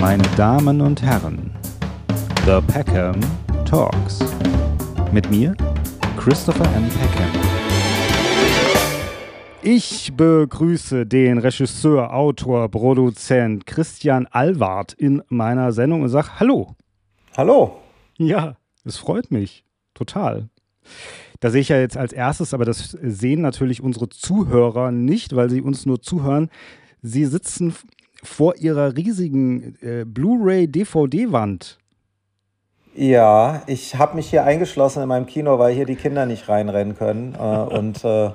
Meine Damen und Herren, The Peckham Talks. Mit mir, Christopher M. Peckham. Ich begrüße den Regisseur, Autor, Produzent Christian Alward in meiner Sendung und sage Hallo. Hallo. Ja, es freut mich. Total. Da sehe ich ja jetzt als erstes, aber das sehen natürlich unsere Zuhörer nicht, weil sie uns nur zuhören. Sie sitzen vor ihrer riesigen äh, Blu-ray-DVD-Wand. Ja, ich habe mich hier eingeschlossen in meinem Kino, weil hier die Kinder nicht reinrennen können. Äh, und äh,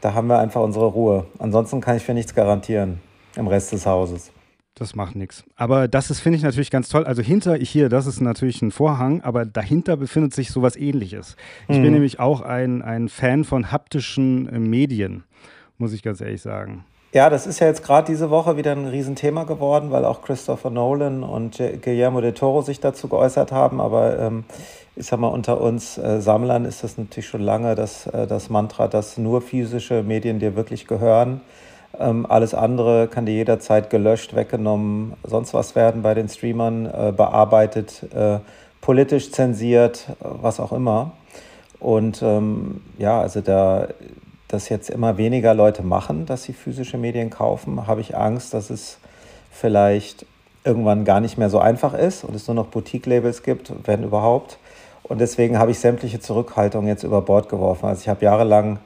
da haben wir einfach unsere Ruhe. Ansonsten kann ich für nichts garantieren im Rest des Hauses. Das macht nichts. Aber das ist, finde ich, natürlich ganz toll. Also hinter hier, das ist natürlich ein Vorhang, aber dahinter befindet sich sowas ähnliches. Ich mhm. bin nämlich auch ein, ein Fan von haptischen äh, Medien, muss ich ganz ehrlich sagen. Ja, das ist ja jetzt gerade diese Woche wieder ein Riesenthema geworden, weil auch Christopher Nolan und Guillermo del Toro sich dazu geäußert haben. Aber ähm, ich sag mal, unter uns äh, Sammlern ist das natürlich schon lange das, äh, das Mantra, dass nur physische Medien dir wirklich gehören. Ähm, alles andere kann dir jederzeit gelöscht, weggenommen, sonst was werden bei den Streamern, äh, bearbeitet, äh, politisch zensiert, was auch immer. Und ähm, ja, also da das jetzt immer weniger Leute machen, dass sie physische Medien kaufen, habe ich Angst, dass es vielleicht irgendwann gar nicht mehr so einfach ist und es nur noch Boutique-Labels gibt, wenn überhaupt. Und deswegen habe ich sämtliche Zurückhaltung jetzt über Bord geworfen. Also ich habe jahrelang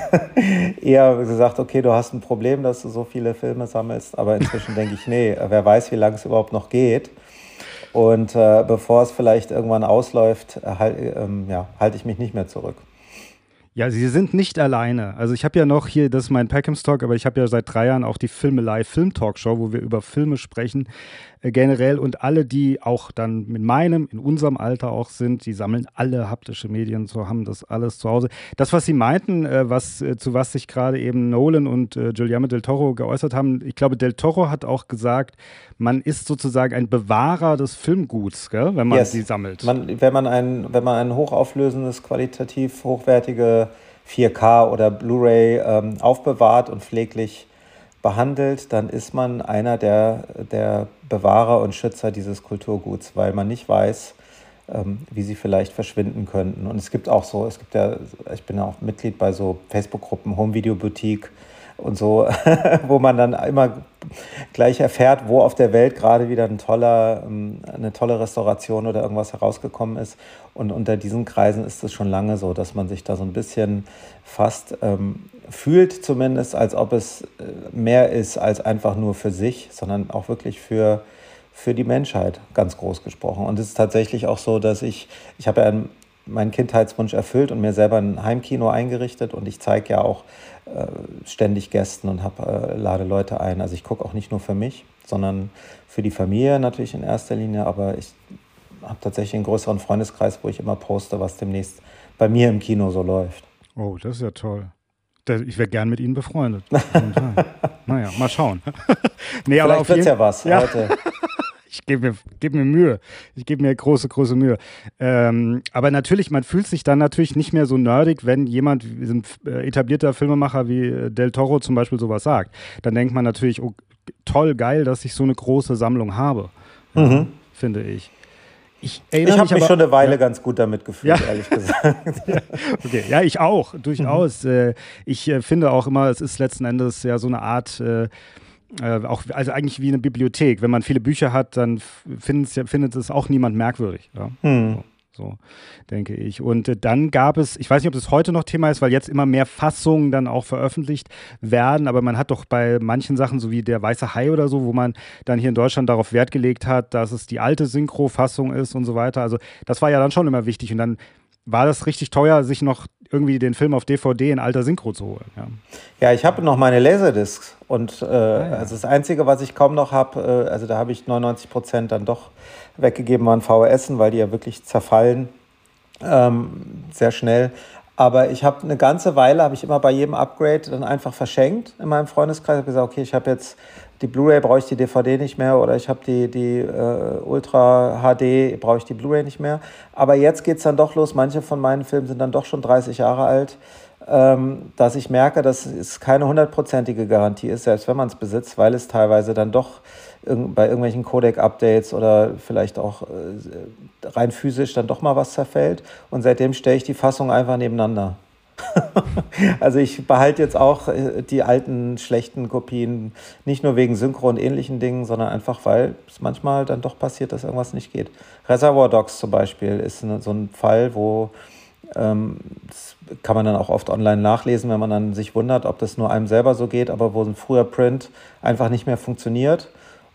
eher gesagt, okay, du hast ein Problem, dass du so viele Filme sammelst, aber inzwischen denke ich, nee, wer weiß, wie lange es überhaupt noch geht. Und äh, bevor es vielleicht irgendwann ausläuft, halt, ähm, ja, halte ich mich nicht mehr zurück. Ja, sie sind nicht alleine. Also ich habe ja noch hier, das ist mein Peckhams Talk, aber ich habe ja seit drei Jahren auch die Filmelei Film Talkshow, wo wir über Filme sprechen generell und alle, die auch dann mit meinem, in unserem Alter auch sind, die sammeln alle haptische Medien, so haben das alles zu Hause. Das, was Sie meinten, äh, was, äh, zu was sich gerade eben Nolan und äh, Guillermo del Toro geäußert haben, ich glaube, del Toro hat auch gesagt, man ist sozusagen ein Bewahrer des Filmguts, gell, wenn man yes. sie sammelt. Man, wenn, man ein, wenn man ein hochauflösendes, qualitativ hochwertige 4K oder Blu-ray ähm, aufbewahrt und pfleglich behandelt, dann ist man einer der, der Bewahrer und Schützer dieses Kulturguts, weil man nicht weiß, ähm, wie sie vielleicht verschwinden könnten. Und es gibt auch so, es gibt ja, ich bin auch Mitglied bei so Facebook-Gruppen, Home Video Boutique und so, wo man dann immer gleich erfährt, wo auf der Welt gerade wieder ein toller, ähm, eine tolle Restauration oder irgendwas herausgekommen ist. Und unter diesen Kreisen ist es schon lange so, dass man sich da so ein bisschen fast ähm, fühlt, zumindest, als ob es äh, mehr ist als einfach nur für sich, sondern auch wirklich für, für die Menschheit, ganz groß gesprochen. Und es ist tatsächlich auch so, dass ich, ich habe ja meinen Kindheitswunsch erfüllt und mir selber ein Heimkino eingerichtet und ich zeige ja auch äh, ständig Gästen und hab, äh, lade Leute ein. Also ich gucke auch nicht nur für mich, sondern für die Familie natürlich in erster Linie, aber ich habe tatsächlich einen größeren Freundeskreis, wo ich immer poste, was demnächst bei mir im Kino so läuft. Oh, das ist ja toll. Ich wäre gern mit Ihnen befreundet. naja, mal schauen. nee, Vielleicht wird es ja was ja. heute. ich gebe mir, geb mir Mühe. Ich gebe mir große, große Mühe. Ähm, aber natürlich, man fühlt sich dann natürlich nicht mehr so nerdig, wenn jemand, ein äh, etablierter Filmemacher wie äh, Del Toro zum Beispiel sowas sagt. Dann denkt man natürlich, oh, toll, geil, dass ich so eine große Sammlung habe. Mhm. Finde ich. Ich, ich habe mich, mich schon eine Weile ja. ganz gut damit gefühlt, ja. ehrlich gesagt. ja. Okay, ja, ich auch, durchaus. Mhm. Ich äh, finde auch immer, es ist letzten Endes ja so eine Art äh, auch, also eigentlich wie eine Bibliothek. Wenn man viele Bücher hat, dann findet es auch niemand merkwürdig. Ja? Hm. So. So, denke ich. Und äh, dann gab es, ich weiß nicht, ob das heute noch Thema ist, weil jetzt immer mehr Fassungen dann auch veröffentlicht werden, aber man hat doch bei manchen Sachen, so wie der Weiße Hai oder so, wo man dann hier in Deutschland darauf Wert gelegt hat, dass es die alte Synchro-Fassung ist und so weiter. Also das war ja dann schon immer wichtig. Und dann war das richtig teuer, sich noch irgendwie den Film auf DVD in alter Synchro zu holen. Ja, ja ich habe noch meine Laserdiscs und äh, ah, ja. also das Einzige, was ich kaum noch habe, äh, also da habe ich 99 Prozent dann doch weggegeben, waren VHS, weil die ja wirklich zerfallen ähm, sehr schnell. Aber ich habe eine ganze Weile, habe ich immer bei jedem Upgrade dann einfach verschenkt in meinem Freundeskreis. Ich habe gesagt, okay, ich habe jetzt die Blu-ray, brauche ich die DVD nicht mehr oder ich habe die, die äh, Ultra HD, brauche ich die Blu-ray nicht mehr. Aber jetzt geht es dann doch los. Manche von meinen Filmen sind dann doch schon 30 Jahre alt. ähm, dass ich merke, dass es keine hundertprozentige Garantie ist, selbst wenn man es besitzt, weil es teilweise dann doch bei irgendwelchen Codec-Updates oder vielleicht auch äh, rein physisch dann doch mal was zerfällt. Und seitdem stelle ich die Fassung einfach nebeneinander. also ich behalte jetzt auch äh, die alten schlechten Kopien, nicht nur wegen Synchro und ähnlichen Dingen, sondern einfach, weil es manchmal dann doch passiert, dass irgendwas nicht geht. Reservoir Dogs zum Beispiel ist so ein Fall, wo ähm, das kann man dann auch oft online nachlesen, wenn man dann sich wundert, ob das nur einem selber so geht, aber wo ein früher Print einfach nicht mehr funktioniert.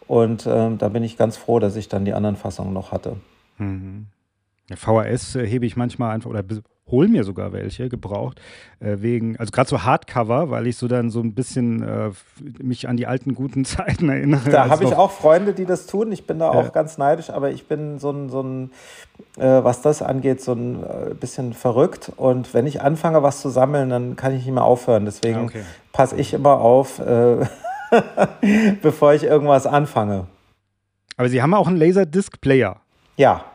Und ähm, da bin ich ganz froh, dass ich dann die anderen Fassungen noch hatte. Mhm. Ja, VHS äh, hebe ich manchmal einfach oder hol mir sogar welche gebraucht äh, wegen also gerade so Hardcover, weil ich so dann so ein bisschen äh, mich an die alten guten Zeiten erinnere. Da habe ich auch Freunde, die das tun. Ich bin da auch ganz neidisch, aber ich bin so ein so ein äh, was das angeht so ein äh, bisschen verrückt und wenn ich anfange was zu sammeln, dann kann ich nicht mehr aufhören. Deswegen okay. passe ich immer auf, äh, bevor ich irgendwas anfange. Aber Sie haben auch einen Laserdisc-Player. Ja.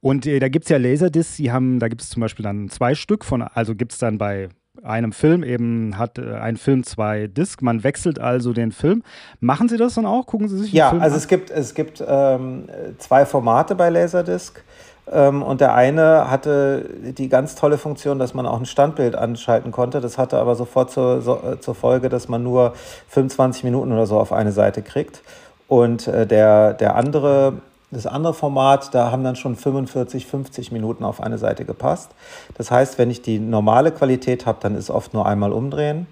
Und äh, da gibt es ja Laserdiscs, die haben, da gibt es zum Beispiel dann zwei Stück von, also gibt es dann bei einem Film eben hat äh, ein Film zwei Discs, man wechselt also den Film. Machen Sie das dann auch? Gucken Sie sich den ja, Film also an? es gibt, es gibt ähm, zwei Formate bei Laserdisc. Ähm, und der eine hatte die ganz tolle Funktion, dass man auch ein Standbild anschalten konnte. Das hatte aber sofort zur, so, äh, zur Folge, dass man nur 25 Minuten oder so auf eine Seite kriegt. Und äh, der, der andere das andere Format, da haben dann schon 45, 50 Minuten auf eine Seite gepasst. Das heißt, wenn ich die normale Qualität habe, dann ist oft nur einmal umdrehen.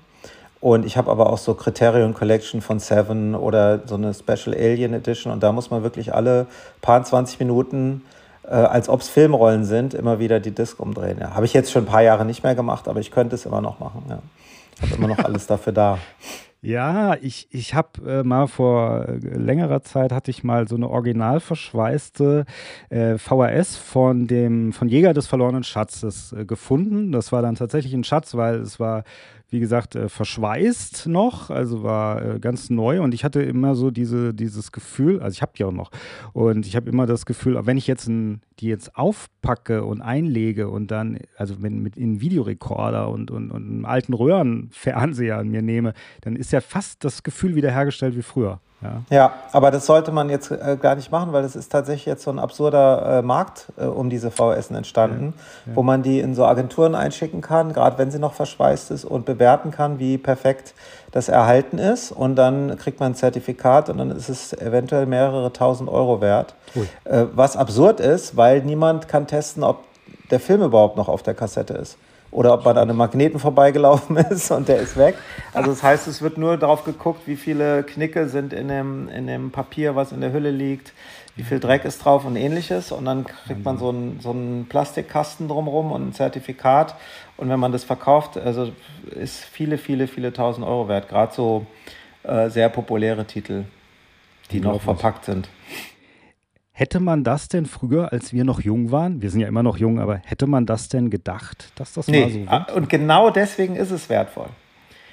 Und ich habe aber auch so Criterion Collection von Seven oder so eine Special Alien Edition. Und da muss man wirklich alle paar 20 Minuten, äh, als ob es Filmrollen sind, immer wieder die Disc umdrehen. Ja, habe ich jetzt schon ein paar Jahre nicht mehr gemacht, aber ich könnte es immer noch machen. Ja. Ich habe immer noch alles dafür da. Ja, ich, ich habe äh, mal vor äh, längerer Zeit hatte ich mal so eine original verschweißte äh, VHS von dem von Jäger des verlorenen Schatzes äh, gefunden. Das war dann tatsächlich ein Schatz, weil es war wie gesagt, äh, verschweißt noch, also war äh, ganz neu. Und ich hatte immer so diese, dieses Gefühl, also ich habe die auch noch, und ich habe immer das Gefühl, wenn ich jetzt ein, die jetzt aufpacke und einlege und dann, also wenn mit in Videorekorder und, und, und einem alten Röhrenfernseher mir nehme, dann ist ja fast das Gefühl wiederhergestellt wie früher. Ja. ja, aber das sollte man jetzt äh, gar nicht machen, weil es ist tatsächlich jetzt so ein absurder äh, Markt äh, um diese VHS entstanden, ja, ja. wo man die in so Agenturen einschicken kann, gerade wenn sie noch verschweißt ist und bewerten kann, wie perfekt das erhalten ist. Und dann kriegt man ein Zertifikat und dann ist es eventuell mehrere tausend Euro wert. Äh, was absurd ist, weil niemand kann testen, ob der Film überhaupt noch auf der Kassette ist oder ob man an einem Magneten vorbeigelaufen ist und der ist weg. Also das heißt, es wird nur darauf geguckt, wie viele Knicke sind in dem, in dem Papier, was in der Hülle liegt, wie viel Dreck ist drauf und ähnliches. Und dann kriegt man so einen, so einen Plastikkasten drumherum und ein Zertifikat. Und wenn man das verkauft, also ist viele, viele, viele tausend Euro wert. Gerade so äh, sehr populäre Titel, die noch verpackt sind. Hätte man das denn früher, als wir noch jung waren, wir sind ja immer noch jung, aber hätte man das denn gedacht, dass das nee, mal so wird? Und genau deswegen ist es wertvoll.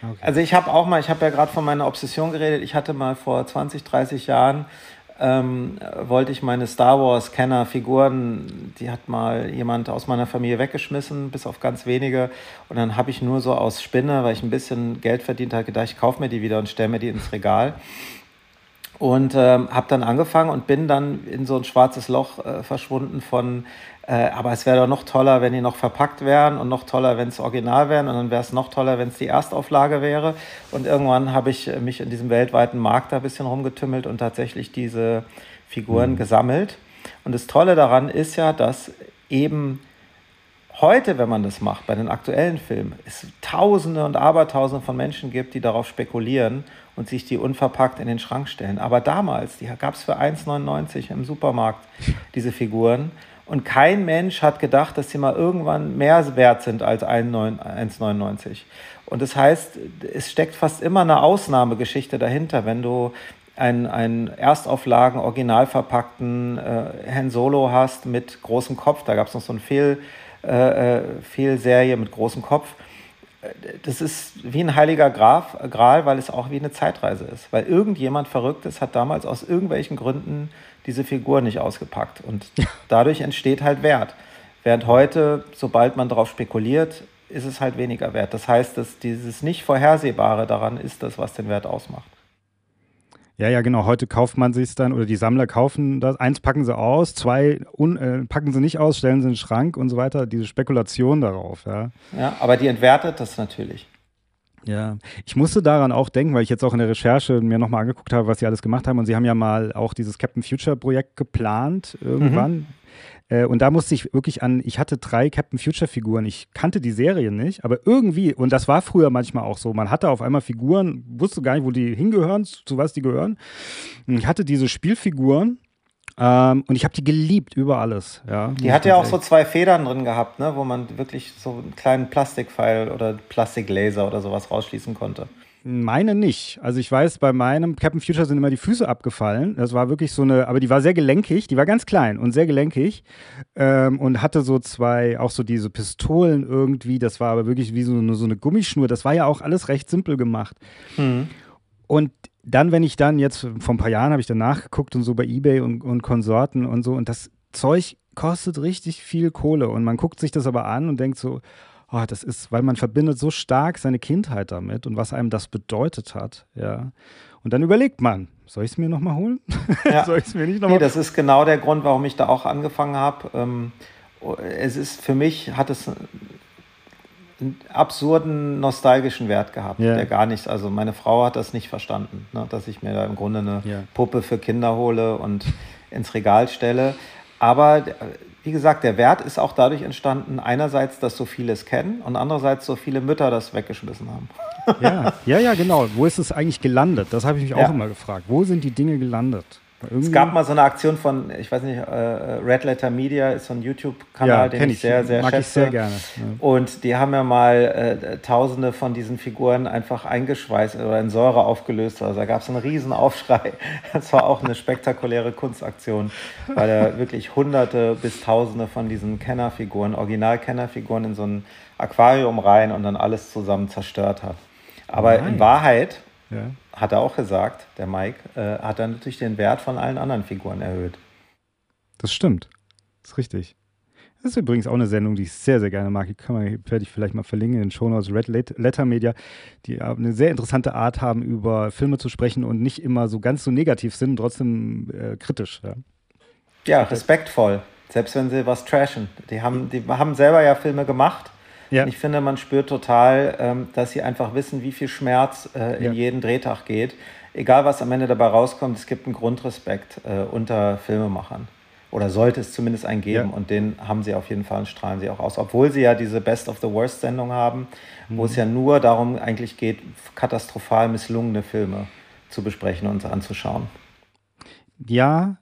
Okay. Also ich habe auch mal, ich habe ja gerade von meiner Obsession geredet, ich hatte mal vor 20, 30 Jahren, ähm, wollte ich meine Star Wars Kenner Figuren, die hat mal jemand aus meiner Familie weggeschmissen, bis auf ganz wenige. Und dann habe ich nur so aus Spinne, weil ich ein bisschen Geld verdient habe, gedacht, ich kaufe mir die wieder und stelle mir die ins Regal. Und ähm, habe dann angefangen und bin dann in so ein schwarzes Loch äh, verschwunden von, äh, aber es wäre doch noch toller, wenn die noch verpackt wären und noch toller, wenn es original wären und dann wäre es noch toller, wenn es die Erstauflage wäre. Und irgendwann habe ich mich in diesem weltweiten Markt da ein bisschen rumgetümmelt und tatsächlich diese Figuren mhm. gesammelt. Und das Tolle daran ist ja, dass eben heute, wenn man das macht, bei den aktuellen Filmen, es Tausende und Abertausende von Menschen gibt, die darauf spekulieren und sich die unverpackt in den Schrank stellen. Aber damals, die gab es für 1,99 im Supermarkt, diese Figuren. Und kein Mensch hat gedacht, dass sie mal irgendwann mehr wert sind als 1,99. Und das heißt, es steckt fast immer eine Ausnahmegeschichte dahinter, wenn du einen, einen Erstauflagen, original verpackten äh, Han Solo hast mit großem Kopf. Da gab es noch so eine Fehl, äh, äh, Fehlserie mit großem Kopf das ist wie ein heiliger Graf, Gral, weil es auch wie eine Zeitreise ist. Weil irgendjemand Verrücktes hat damals aus irgendwelchen Gründen diese Figur nicht ausgepackt. Und dadurch entsteht halt Wert. Während heute, sobald man darauf spekuliert, ist es halt weniger wert. Das heißt, dass dieses nicht Vorhersehbare daran ist das, was den Wert ausmacht. Ja, ja, genau. Heute kauft man sich dann oder die Sammler kaufen das. Eins packen sie aus, zwei un, äh, packen sie nicht aus, stellen sie in den Schrank und so weiter. Diese Spekulation darauf, ja. Ja, aber die entwertet das natürlich. Ja, ich musste daran auch denken, weil ich jetzt auch in der Recherche mir nochmal angeguckt habe, was sie alles gemacht haben. Und sie haben ja mal auch dieses Captain Future Projekt geplant irgendwann. Mhm. Äh, und da musste ich wirklich an, ich hatte drei Captain Future Figuren. Ich kannte die Serie nicht, aber irgendwie, und das war früher manchmal auch so, man hatte auf einmal Figuren, wusste gar nicht, wo die hingehören, zu, zu was die gehören. Und ich hatte diese Spielfiguren ähm, und ich habe die geliebt über alles. Ja, die hat ja auch so zwei Federn drin gehabt, ne, wo man wirklich so einen kleinen Plastikpfeil oder Plastiklaser oder sowas rausschließen konnte. Meine nicht. Also ich weiß, bei meinem Captain Future sind immer die Füße abgefallen. Das war wirklich so eine, aber die war sehr gelenkig, die war ganz klein und sehr gelenkig ähm, und hatte so zwei, auch so diese Pistolen irgendwie. Das war aber wirklich wie so eine, so eine Gummischnur. Das war ja auch alles recht simpel gemacht. Mhm. Und dann, wenn ich dann jetzt, vor ein paar Jahren habe ich dann nachgeguckt und so bei Ebay und, und Konsorten und so und das Zeug kostet richtig viel Kohle und man guckt sich das aber an und denkt so, oh, das ist, weil man verbindet so stark seine Kindheit damit und was einem das bedeutet hat, ja. Und dann überlegt man, soll ich es mir nochmal holen? Ja. soll ich es mir nicht nochmal? Nee, das ist genau der Grund, warum ich da auch angefangen habe. Ähm, es ist für mich, hat es einen absurden nostalgischen Wert gehabt, ja. der gar nichts, also meine Frau hat das nicht verstanden, ne, dass ich mir da im Grunde eine ja. Puppe für Kinder hole und ins Regal stelle. Aber wie gesagt, der Wert ist auch dadurch entstanden, einerseits, dass so viele es kennen und andererseits so viele Mütter das weggeschmissen haben. Ja, ja, ja, genau. Wo ist es eigentlich gelandet? Das habe ich mich ja. auch immer gefragt. Wo sind die Dinge gelandet? Es gab mal so eine Aktion von, ich weiß nicht, äh, Red Letter Media ist so ein YouTube-Kanal, ja, den ich, ich sehr, sehr mag schätze. Ich sehr gerne. Ja. Und die haben ja mal äh, tausende von diesen Figuren einfach eingeschweißt oder in Säure aufgelöst. Also da gab es einen riesen Aufschrei. Das war auch eine spektakuläre Kunstaktion, weil er wirklich hunderte bis tausende von diesen Kennerfiguren, Original-Kennerfiguren in so ein Aquarium rein und dann alles zusammen zerstört hat. Aber Nein. in Wahrheit ja. Hat er auch gesagt, der Mike, äh, hat er natürlich den Wert von allen anderen Figuren erhöht. Das stimmt. Das ist richtig. Das ist übrigens auch eine Sendung, die ich sehr, sehr gerne mag. Die kann man, werde ich vielleicht mal verlinken in den Shownotes. Red Letter Media, die eine sehr interessante Art haben, über Filme zu sprechen und nicht immer so ganz so negativ sind, trotzdem äh, kritisch. Ja. ja, respektvoll. Selbst wenn sie was trashen. Die haben, die haben selber ja Filme gemacht ja. Ich finde, man spürt total, ähm, dass sie einfach wissen, wie viel Schmerz äh, in ja. jeden Drehtag geht. Egal, was am Ende dabei rauskommt, es gibt einen Grundrespekt äh, unter Filmemachern. Oder sollte es zumindest einen geben. Ja. Und den haben sie auf jeden Fall und strahlen sie auch aus. Obwohl sie ja diese Best of the Worst-Sendung haben, mhm. wo es ja nur darum eigentlich geht, katastrophal misslungene Filme zu besprechen und anzuschauen. Ja,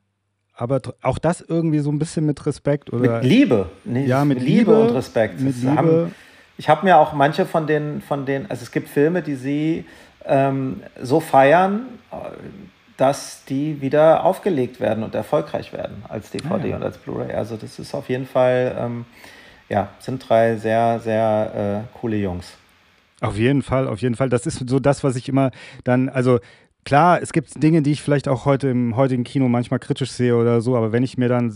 aber auch das irgendwie so ein bisschen mit Respekt oder mit Liebe, nee, ja mit, mit Liebe, Liebe, und Respekt. Mit Liebe. Haben, ich habe mir auch manche von den von den, also es gibt Filme, die sie ähm, so feiern, dass die wieder aufgelegt werden und erfolgreich werden als DVD ah, ja. und als Blu-ray. Also das ist auf jeden Fall, ähm, ja, sind drei sehr sehr äh, coole Jungs. Auf jeden Fall, auf jeden Fall. Das ist so das, was ich immer dann, also klar, es gibt Dinge, die ich vielleicht auch heute im heutigen Kino manchmal kritisch sehe oder so, aber wenn ich mir dann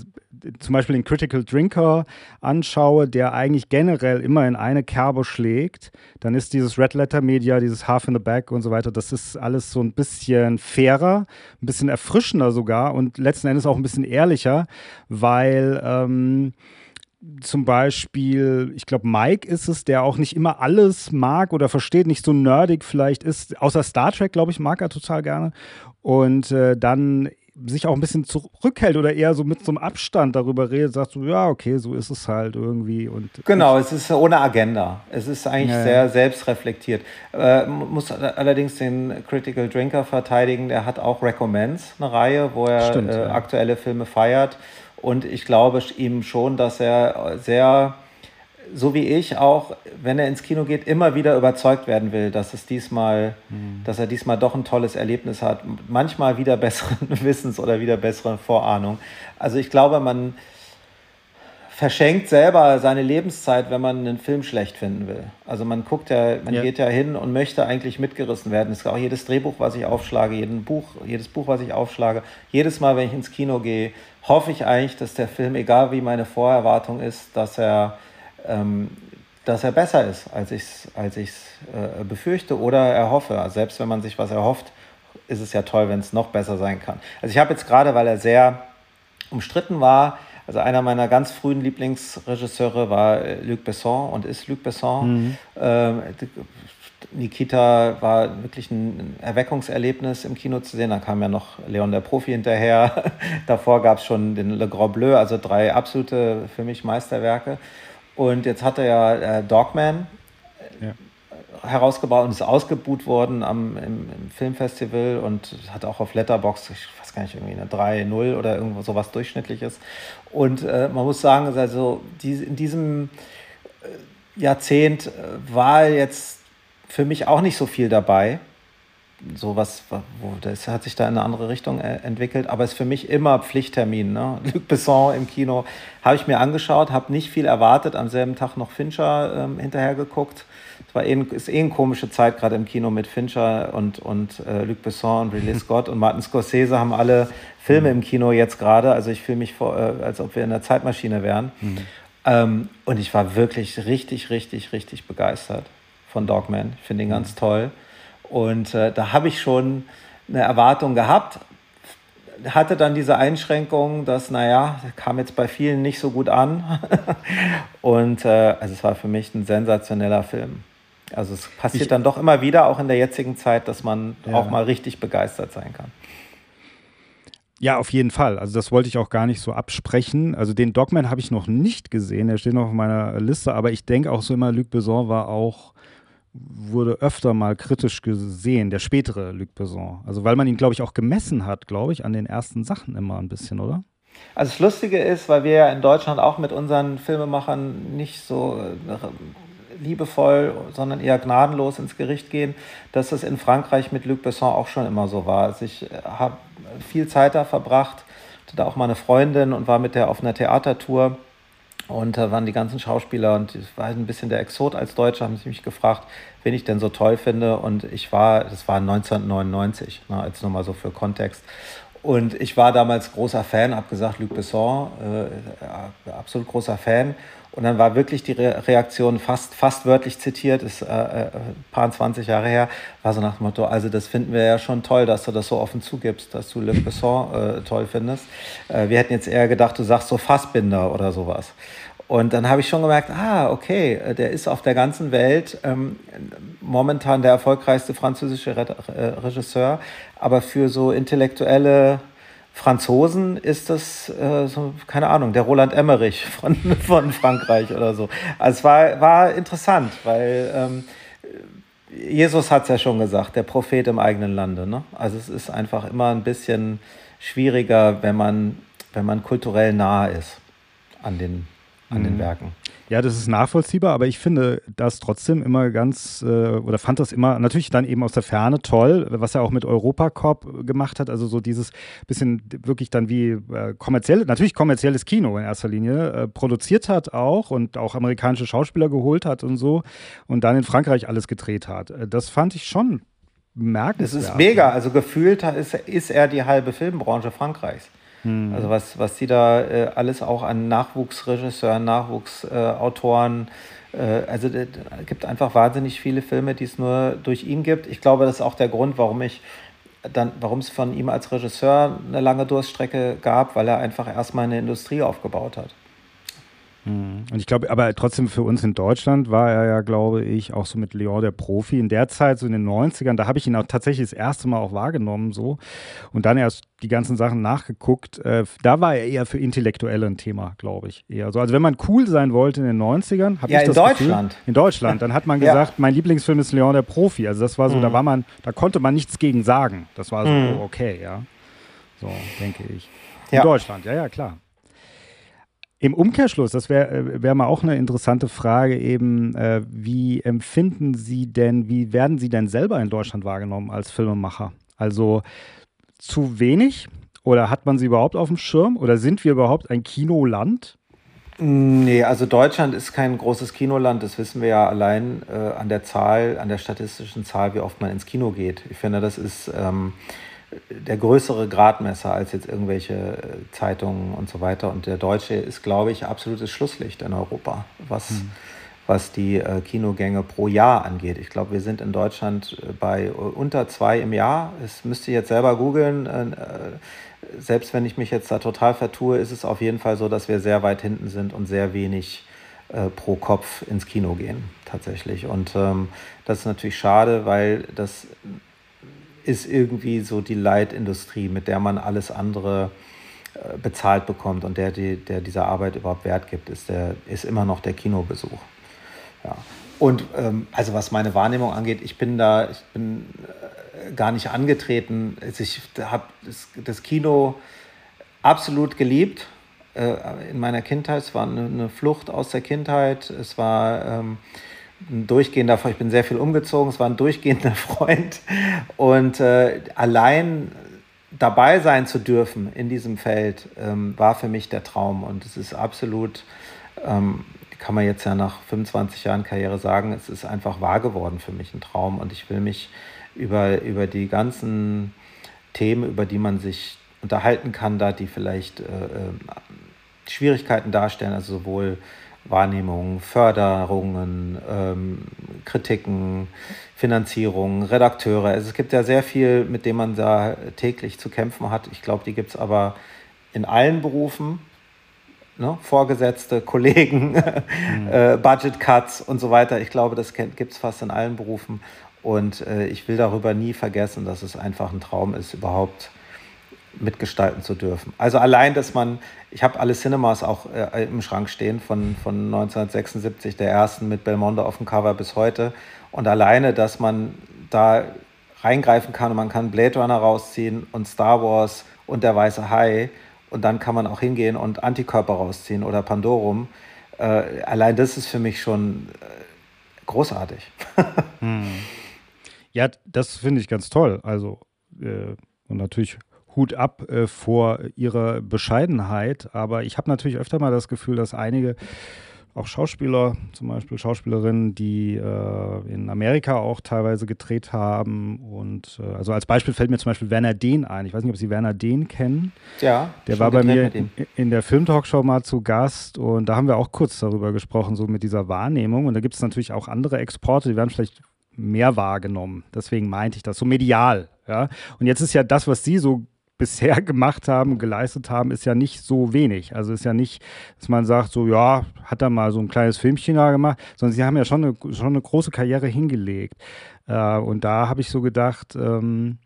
zum Beispiel den Critical Drinker anschaue, der eigentlich generell immer in eine Kerbe schlägt, dann ist dieses Red Letter Media, dieses Half in the Back und so weiter, das ist alles so ein bisschen fairer, ein bisschen erfrischender sogar und letzten Endes auch ein bisschen ehrlicher, weil ähm, zum Beispiel, ich glaube, Mike ist es, der auch nicht immer alles mag oder versteht, nicht so nerdig vielleicht ist. Außer Star Trek, glaube ich, mag er total gerne. Und äh, dann sich auch ein bisschen zurückhält oder eher so mit so einem Abstand darüber redet, sagt so, ja, okay, so ist es halt irgendwie. Und genau, es ist ohne Agenda. Es ist eigentlich ja, sehr selbstreflektiert. Äh, muss allerdings den Critical Drinker verteidigen, der hat auch Recommends, eine Reihe, wo er Stimmt, äh, ja. aktuelle Filme feiert. Und ich glaube ihm schon, dass er sehr, so wie ich auch, wenn er ins Kino geht, immer wieder überzeugt werden will, dass es diesmal, mhm. dass er diesmal doch ein tolles Erlebnis hat. Manchmal wieder besseren Wissens oder wieder besseren Vorahnung. Also ich glaube, man verschenkt selber seine Lebenszeit, wenn man einen Film schlecht finden will. Also man guckt ja, man ja. geht ja hin und möchte eigentlich mitgerissen werden. Es ist auch jedes Drehbuch, was ich aufschlage, jeden Buch, jedes Buch, was ich aufschlage, jedes Mal, wenn ich ins Kino gehe, hoffe ich eigentlich, dass der Film, egal wie meine Vorerwartung ist, dass er ähm, dass er besser ist, als ich es als äh, befürchte oder erhoffe. Also selbst wenn man sich was erhofft, ist es ja toll, wenn es noch besser sein kann. Also ich habe jetzt gerade, weil er sehr umstritten war, also einer meiner ganz frühen Lieblingsregisseure war äh, Luc Besson und ist Luc Besson. Mhm. Ähm, Nikita war wirklich ein Erweckungserlebnis im Kino zu sehen. Dann kam ja noch Leon der Profi hinterher. Davor gab es schon den Le Grand Bleu, also drei absolute für mich Meisterwerke. Und jetzt hat er ja äh, Dogman. Herausgebracht und ist ausgebuht worden am, im, im, Filmfestival und hat auch auf Letterbox, ich weiß gar nicht, irgendwie eine 3-0 oder irgendwo sowas Durchschnittliches. Und äh, man muss sagen, also die, in diesem äh, Jahrzehnt äh, war jetzt für mich auch nicht so viel dabei. So was, wo, das hat sich da in eine andere Richtung äh, entwickelt, aber ist für mich immer Pflichttermin. Ne? Luc Besson im Kino habe ich mir angeschaut, habe nicht viel erwartet, am selben Tag noch Fincher ähm, hinterher geguckt. Es war eh, ist eh eine komische Zeit gerade im Kino mit Fincher und, und äh, Luc Besson und Ridley Scott und Martin Scorsese haben alle Filme im Kino jetzt gerade. Also ich fühle mich vor, äh, als ob wir in der Zeitmaschine wären. Mhm. Ähm, und ich war wirklich richtig, richtig, richtig begeistert von Dogman. Ich finde ihn ganz mhm. toll. Und äh, da habe ich schon eine Erwartung gehabt, hatte dann diese Einschränkung, dass, naja, kam jetzt bei vielen nicht so gut an. und äh, also es war für mich ein sensationeller Film. Also es passiert ich, dann doch immer wieder, auch in der jetzigen Zeit, dass man ja. auch mal richtig begeistert sein kann. Ja, auf jeden Fall. Also das wollte ich auch gar nicht so absprechen. Also den Dogman habe ich noch nicht gesehen, der steht noch auf meiner Liste, aber ich denke auch so immer, Luc Besson war auch wurde öfter mal kritisch gesehen, der spätere Luc Besson. Also weil man ihn, glaube ich, auch gemessen hat, glaube ich, an den ersten Sachen immer ein bisschen, oder? Also das Lustige ist, weil wir ja in Deutschland auch mit unseren Filmemachern nicht so äh, liebevoll, sondern eher gnadenlos ins Gericht gehen, dass das in Frankreich mit Luc Besson auch schon immer so war. Also ich äh, habe viel Zeit da verbracht, hatte da auch mal eine Freundin und war mit der auf einer Theatertour und da waren die ganzen Schauspieler und es war ein bisschen der Exot als Deutscher, haben sie mich gefragt, wen ich denn so toll finde. Und ich war, das war 1999, ne, als nochmal so für Kontext. Und ich war damals großer Fan, habe gesagt, Luc Besson, äh, absolut großer Fan. Und dann war wirklich die Reaktion fast, fast wörtlich zitiert, ist äh, äh, ein paar 20 Jahre her, war so nach dem Motto, also das finden wir ja schon toll, dass du das so offen zugibst, dass du Luc Besson äh, toll findest. Äh, wir hätten jetzt eher gedacht, du sagst so Fassbinder oder sowas. Und dann habe ich schon gemerkt, ah, okay, äh, der ist auf der ganzen Welt ähm, momentan der erfolgreichste französische Re äh, Regisseur, aber für so intellektuelle Franzosen ist das, äh, so, keine Ahnung, der Roland Emmerich von, von Frankreich oder so. Also es war, war interessant, weil ähm, Jesus hat es ja schon gesagt, der Prophet im eigenen Lande. Ne? Also es ist einfach immer ein bisschen schwieriger, wenn man, wenn man kulturell nahe ist an den, an mhm. den Werken. Ja, das ist nachvollziehbar, aber ich finde das trotzdem immer ganz, äh, oder fand das immer natürlich dann eben aus der Ferne toll, was er auch mit Europacorp gemacht hat, also so dieses bisschen wirklich dann wie äh, kommerziell, natürlich kommerzielles Kino in erster Linie, äh, produziert hat auch und auch amerikanische Schauspieler geholt hat und so und dann in Frankreich alles gedreht hat. Äh, das fand ich schon merkenswert. Das ist mega, also gefühlt ist, ist er die halbe Filmbranche Frankreichs. Hm. Also was, was die da äh, alles auch an Nachwuchsregisseuren, Nachwuchsautoren, äh, also es gibt einfach wahnsinnig viele Filme, die es nur durch ihn gibt. Ich glaube, das ist auch der Grund, warum ich dann, warum es von ihm als Regisseur eine lange Durststrecke gab, weil er einfach erstmal eine Industrie aufgebaut hat. Mhm. Und ich glaube, aber trotzdem für uns in Deutschland war er ja, glaube ich, auch so mit Leon der Profi in der Zeit, so in den 90ern, da habe ich ihn auch tatsächlich das erste Mal auch wahrgenommen so und dann erst die ganzen Sachen nachgeguckt. Äh, da war er eher für Intellektuelle ein Thema, glaube ich, eher so. Also wenn man cool sein wollte in den 90ern, habe ja, ich das in Deutschland. Gefühl, in Deutschland, dann hat man gesagt, ja. mein Lieblingsfilm ist Leon der Profi. Also das war so, mhm. da war man, da konnte man nichts gegen sagen. Das war so, mhm. okay, ja. So, denke ich. In ja. Deutschland, ja, ja, klar. Im Umkehrschluss, das wäre äh, wär mal auch eine interessante Frage eben, äh, wie empfinden Sie denn, wie werden Sie denn selber in Deutschland wahrgenommen als Filmemacher? Also zu wenig oder hat man sie überhaupt auf dem Schirm oder sind wir überhaupt ein Kinoland? Nee, also Deutschland ist kein großes Kinoland, das wissen wir ja allein äh, an der Zahl, an der statistischen Zahl, wie oft man ins Kino geht. Ich finde, das ist ähm, der größere Gradmesser als jetzt irgendwelche äh, Zeitungen und so weiter. Und der Deutsche ist, glaube ich, absolutes Schlusslicht in Europa, was, mhm. was die äh, Kinogänge pro Jahr angeht. Ich glaube, wir sind in Deutschland äh, bei äh, unter zwei im Jahr. Das müsst ihr jetzt selber googeln. Äh, selbst wenn ich mich jetzt da total vertue, ist es auf jeden Fall so, dass wir sehr weit hinten sind und sehr wenig äh, pro Kopf ins Kino gehen, tatsächlich. Und ähm, das ist natürlich schade, weil das ist irgendwie so die Leitindustrie, mit der man alles andere äh, bezahlt bekommt und der, der dieser Arbeit überhaupt Wert gibt, ist, der, ist immer noch der Kinobesuch. Ja. Und ähm, also was meine Wahrnehmung angeht, ich bin da, ich bin äh, gar nicht angetreten. Also ich habe das, das, Kino absolut geliebt äh, in meiner Kindheit. Es war eine, eine, Flucht aus der Kindheit. Es war ähm, ein durchgehender, ich bin sehr viel umgezogen, es war ein durchgehender Freund. Und äh, allein dabei sein zu dürfen in diesem Feld ähm, war für mich der Traum. Und es ist absolut, ähm, kann man jetzt ja nach 25 Jahren Karriere sagen, es ist einfach wahr geworden für mich ein Traum. Und ich will mich über, über die ganzen Themen, über die man sich unterhalten kann, da die vielleicht äh, äh Schwierigkeiten darstellen, also sowohl Wahrnehmungen, Förderungen, ähm, Kritiken, Finanzierung, Redakteure. Also es gibt ja sehr viel, mit dem man da täglich zu kämpfen hat. Ich glaube, die gibt es aber in allen Berufen. Ne? Vorgesetzte, Kollegen, mhm. äh, Budget Cuts und so weiter. Ich glaube, das gibt es fast in allen Berufen. Und äh, ich will darüber nie vergessen, dass es einfach ein Traum ist, überhaupt mitgestalten zu dürfen. Also allein, dass man, ich habe alle Cinemas auch äh, im Schrank stehen, von, von 1976, der ersten mit Belmondo auf dem Cover bis heute. Und alleine, dass man da reingreifen kann und man kann Blade Runner rausziehen und Star Wars und der weiße Hai und dann kann man auch hingehen und Antikörper rausziehen oder Pandorum. Äh, allein das ist für mich schon äh, großartig. hm. Ja, das finde ich ganz toll. Also äh, und natürlich Hut ab äh, vor ihrer Bescheidenheit. Aber ich habe natürlich öfter mal das Gefühl, dass einige auch Schauspieler, zum Beispiel Schauspielerinnen, die äh, in Amerika auch teilweise gedreht haben. Und äh, also als Beispiel fällt mir zum Beispiel Werner Dehn ein. Ich weiß nicht, ob Sie Werner Dehn kennen. Ja. Der war bei mir in, in der Filmtalkshow mal zu Gast und da haben wir auch kurz darüber gesprochen, so mit dieser Wahrnehmung. Und da gibt es natürlich auch andere Exporte, die werden vielleicht mehr wahrgenommen. Deswegen meinte ich das so medial. Ja? Und jetzt ist ja das, was Sie so bisher gemacht haben, geleistet haben, ist ja nicht so wenig. Also ist ja nicht, dass man sagt, so ja, hat er mal so ein kleines Filmchen da gemacht, sondern sie haben ja schon eine, schon eine große Karriere hingelegt. Äh, und da habe ich so gedacht, ähm,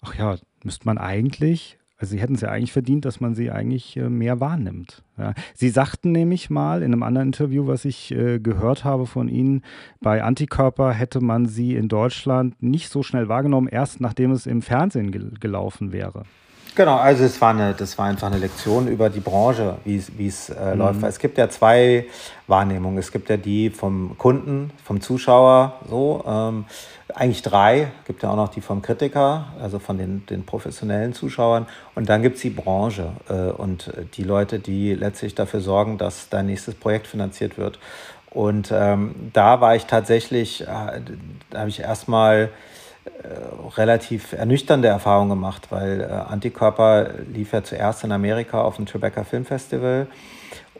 ach ja, müsste man eigentlich also sie hätten es ja eigentlich verdient, dass man sie eigentlich äh, mehr wahrnimmt. Ja. Sie sagten nämlich mal in einem anderen Interview, was ich äh, gehört habe von Ihnen, bei Antikörper hätte man sie in Deutschland nicht so schnell wahrgenommen, erst nachdem es im Fernsehen gel gelaufen wäre. Genau, also es war eine, das war einfach eine Lektion über die Branche, wie es äh, mhm. läuft. Es gibt ja zwei Wahrnehmungen. Es gibt ja die vom Kunden, vom Zuschauer, so. Ähm, eigentlich drei. Es gibt ja auch noch die vom Kritiker, also von den, den professionellen Zuschauern. Und dann gibt es die Branche äh, und die Leute, die letztlich dafür sorgen, dass dein nächstes Projekt finanziert wird. Und ähm, da war ich tatsächlich, äh, da habe ich erstmal relativ ernüchternde Erfahrung gemacht, weil äh, Antikörper lief ja zuerst in Amerika auf dem Tribeca Film Festival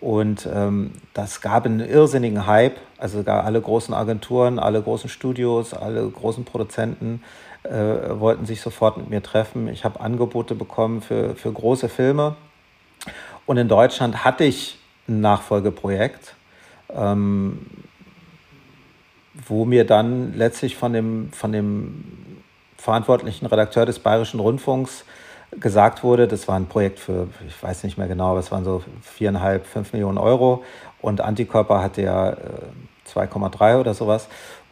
und ähm, das gab einen irrsinnigen Hype. Also gar alle großen Agenturen, alle großen Studios, alle großen Produzenten äh, wollten sich sofort mit mir treffen. Ich habe Angebote bekommen für, für große Filme. Und in Deutschland hatte ich ein Nachfolgeprojekt. Ähm, wo mir dann letztlich von dem, von dem verantwortlichen Redakteur des Bayerischen Rundfunks gesagt wurde, das war ein Projekt für, ich weiß nicht mehr genau, aber es waren so viereinhalb, fünf Millionen Euro und Antikörper hatte ja 2,3 äh, oder sowas.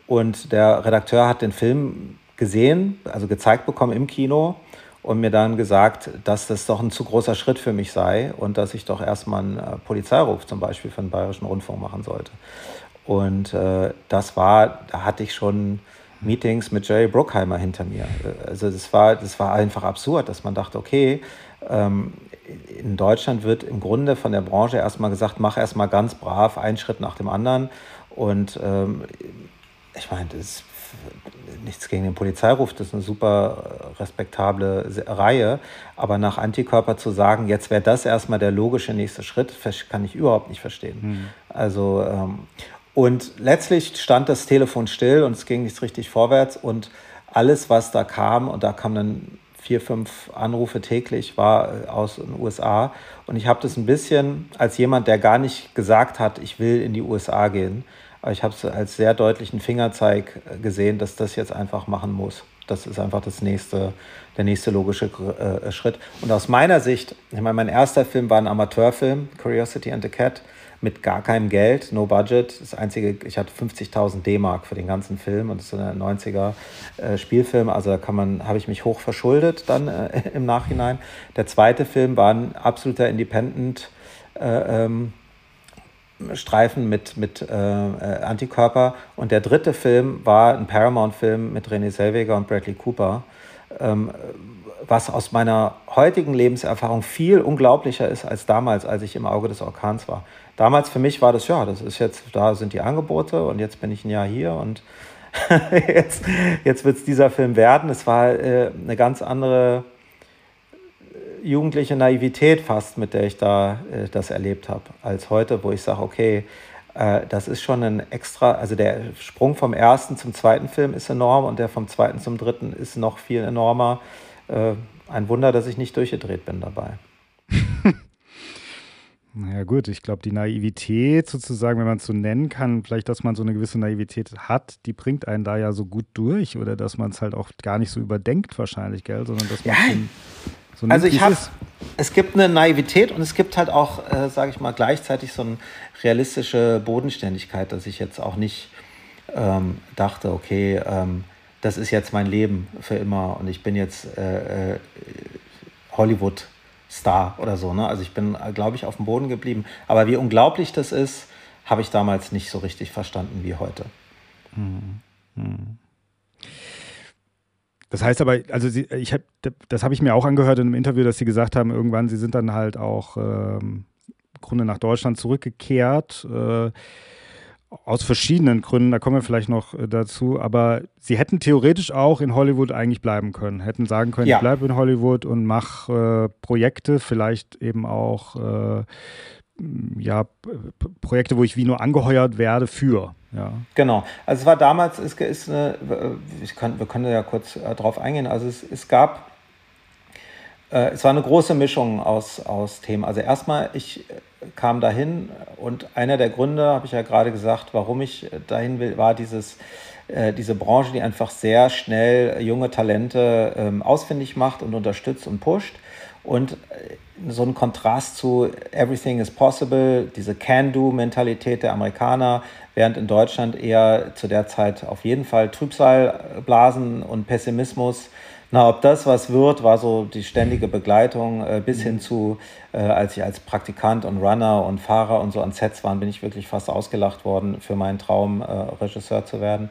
Und der Redakteur hat den Film gesehen, also gezeigt bekommen im Kino und mir dann gesagt, dass das doch ein zu großer Schritt für mich sei und dass ich doch erstmal einen äh, Polizeiruf zum Beispiel für den Bayerischen Rundfunk machen sollte. Und äh, das war, da hatte ich schon Meetings mit Jerry Bruckheimer hinter mir. Also das war, das war einfach absurd, dass man dachte, okay, ähm, in Deutschland wird im Grunde von der Branche erstmal gesagt, mach erstmal ganz brav einen Schritt nach dem anderen. Und ähm, ich meine, das ist nichts gegen den Polizeiruf, das ist eine super respektable Reihe. Aber nach Antikörper zu sagen, jetzt wäre das erstmal der logische nächste Schritt, kann ich überhaupt nicht verstehen. Mhm. Also, ähm, Und letztlich stand das Telefon still und es ging nicht richtig vorwärts und alles, was da kam, und da kamen dann vier, fünf Anrufe täglich, war äh, aus den USA. Und ich habe das ein bisschen als jemand, der gar nicht gesagt hat, ich will in die USA gehen, aber ich habe es als sehr deutlichen Fingerzeig äh, gesehen, dass das jetzt einfach machen muss. Das ist einfach das nächste, der nächste logische äh, Schritt. Und aus meiner Sicht, ich meine, mein erster Film war ein Amateurfilm, Curiosity and the Cat mit gar keinem Geld, no budget. Das einzige, ich hatte 50.000 D-Mark für den ganzen Film und das ist ein 90er äh, Spielfilm, also da kann man, habe ich mich hoch verschuldet dann äh, im Nachhinein. Der zweite Film war ein absoluter Independent äh, ähm, Streifen mit, mit äh, äh, Antikörper und der dritte Film war ein Paramount-Film mit René Selweger und Bradley Cooper. Ähm, was aus meiner heutigen Lebenserfahrung viel unglaublicher ist als damals, als ich im Auge des Orkans war damals für mich war das, ja, das ist jetzt, da sind die Angebote und jetzt bin ich ein Jahr hier und jetzt, jetzt wird es dieser Film werden. Es war äh, eine ganz andere äh, jugendliche Naivität fast, mit der ich da äh, das erlebt habe, als heute, wo ich sage, okay, äh, das ist schon ein extra, also der Sprung vom ersten zum zweiten Film ist enorm und der vom zweiten zum dritten ist noch viel enormer. Äh, ein Wunder, dass ich nicht durchgedreht bin dabei. Naja gut, ich glaube, die Naivität sozusagen, wenn man es so nennen kann, vielleicht, dass man so eine gewisse Naivität hat, die bringt einen da ja so gut durch oder dass man es halt auch gar nicht so überdenkt wahrscheinlich, gell, sondern dass man ja. so Also ich habe, es gibt eine Naivität und es gibt halt auch, äh, sage ich mal, gleichzeitig so eine realistische Bodenständigkeit, dass ich jetzt auch nicht ähm, dachte, okay, ähm, das ist jetzt mein Leben für immer und ich bin jetzt äh, äh, Hollywood Star oder so. Ne? Also ich bin, glaube ich, auf dem Boden geblieben. Aber wie unglaublich das ist, habe ich damals nicht so richtig verstanden wie heute. Hm. Das heißt aber, also Sie, ich hab, das habe ich mir auch angehört in einem Interview, dass Sie gesagt haben, irgendwann, Sie sind dann halt auch ähm, im Grunde nach Deutschland zurückgekehrt. Äh, aus verschiedenen Gründen, da kommen wir vielleicht noch äh, dazu, aber sie hätten theoretisch auch in Hollywood eigentlich bleiben können, hätten sagen können, ja. ich bleibe in Hollywood und mache äh, Projekte, vielleicht eben auch äh, ja, Projekte, wo ich wie nur angeheuert werde für. Ja. Genau. Also es war damals, es ist eine, ich kann, wir können ja kurz äh, drauf eingehen. Also es, es gab, äh, es war eine große Mischung aus, aus Themen. Also erstmal, ich kam dahin und einer der Gründe, habe ich ja gerade gesagt, warum ich dahin will, war dieses, äh, diese Branche, die einfach sehr schnell junge Talente ähm, ausfindig macht und unterstützt und pusht. Und äh, so ein Kontrast zu Everything is Possible, diese Can-Do-Mentalität der Amerikaner, während in Deutschland eher zu der Zeit auf jeden Fall Trübsalblasen und Pessimismus na, ob das was wird, war so die ständige Begleitung äh, bis hin zu, äh, als ich als Praktikant und Runner und Fahrer und so an Sets waren, bin ich wirklich fast ausgelacht worden für meinen Traum, äh, Regisseur zu werden.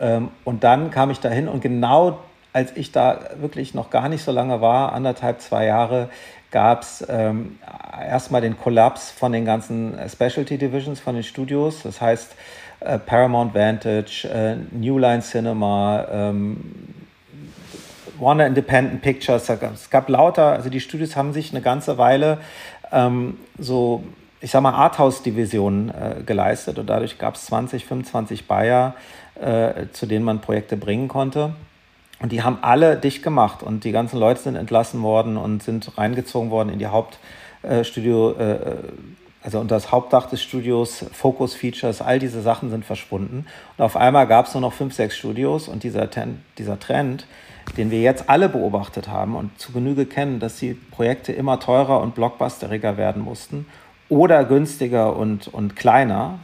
Ähm, und dann kam ich dahin und genau als ich da wirklich noch gar nicht so lange war, anderthalb, zwei Jahre, gab es ähm, erstmal den Kollaps von den ganzen Specialty Divisions, von den Studios. Das heißt, äh, Paramount Vantage, äh, New Line Cinema, ähm, Warner Independent Pictures, es gab lauter, also die Studios haben sich eine ganze Weile ähm, so, ich sag mal, Arthouse-Divisionen äh, geleistet und dadurch gab es 20, 25 Bayer, äh, zu denen man Projekte bringen konnte. Und die haben alle dicht gemacht und die ganzen Leute sind entlassen worden und sind reingezogen worden in die Hauptstudio, äh, äh, also unter das Hauptdach des Studios, Focus Features, all diese Sachen sind verschwunden. Und auf einmal gab es nur noch fünf, sechs Studios und dieser, dieser Trend, den wir jetzt alle beobachtet haben und zu Genüge kennen, dass die Projekte immer teurer und blockbusteriger werden mussten oder günstiger und, und kleiner,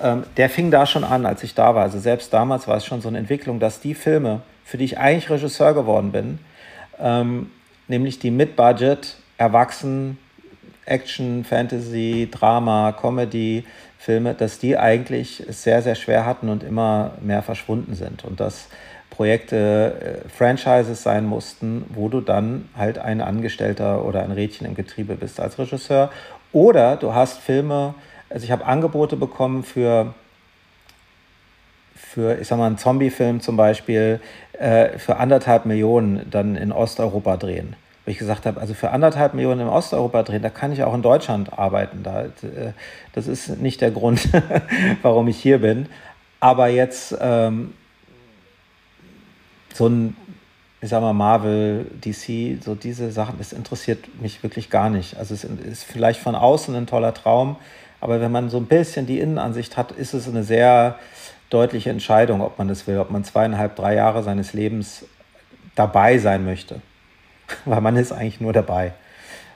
ähm, der fing da schon an, als ich da war. Also selbst damals war es schon so eine Entwicklung, dass die Filme, für die ich eigentlich Regisseur geworden bin, ähm, nämlich die Mid-Budget, Erwachsen, Action, Fantasy, Drama, Comedy, Filme, dass die eigentlich sehr, sehr schwer hatten und immer mehr verschwunden sind. Und das Projekte, äh, Franchises sein mussten, wo du dann halt ein Angestellter oder ein Rädchen im Getriebe bist als Regisseur. Oder du hast Filme, also ich habe Angebote bekommen für, für ich sag mal, einen Zombie-Film zum Beispiel, äh, für anderthalb Millionen dann in Osteuropa drehen. Wo ich gesagt habe, also für anderthalb Millionen in Osteuropa drehen, da kann ich auch in Deutschland arbeiten. Da, äh, das ist nicht der Grund, warum ich hier bin. Aber jetzt ähm, so ein, ich sag mal, Marvel, DC, so diese Sachen, das interessiert mich wirklich gar nicht. Also es ist vielleicht von außen ein toller Traum, aber wenn man so ein bisschen die Innenansicht hat, ist es eine sehr deutliche Entscheidung, ob man das will, ob man zweieinhalb, drei Jahre seines Lebens dabei sein möchte. Weil man ist eigentlich nur dabei.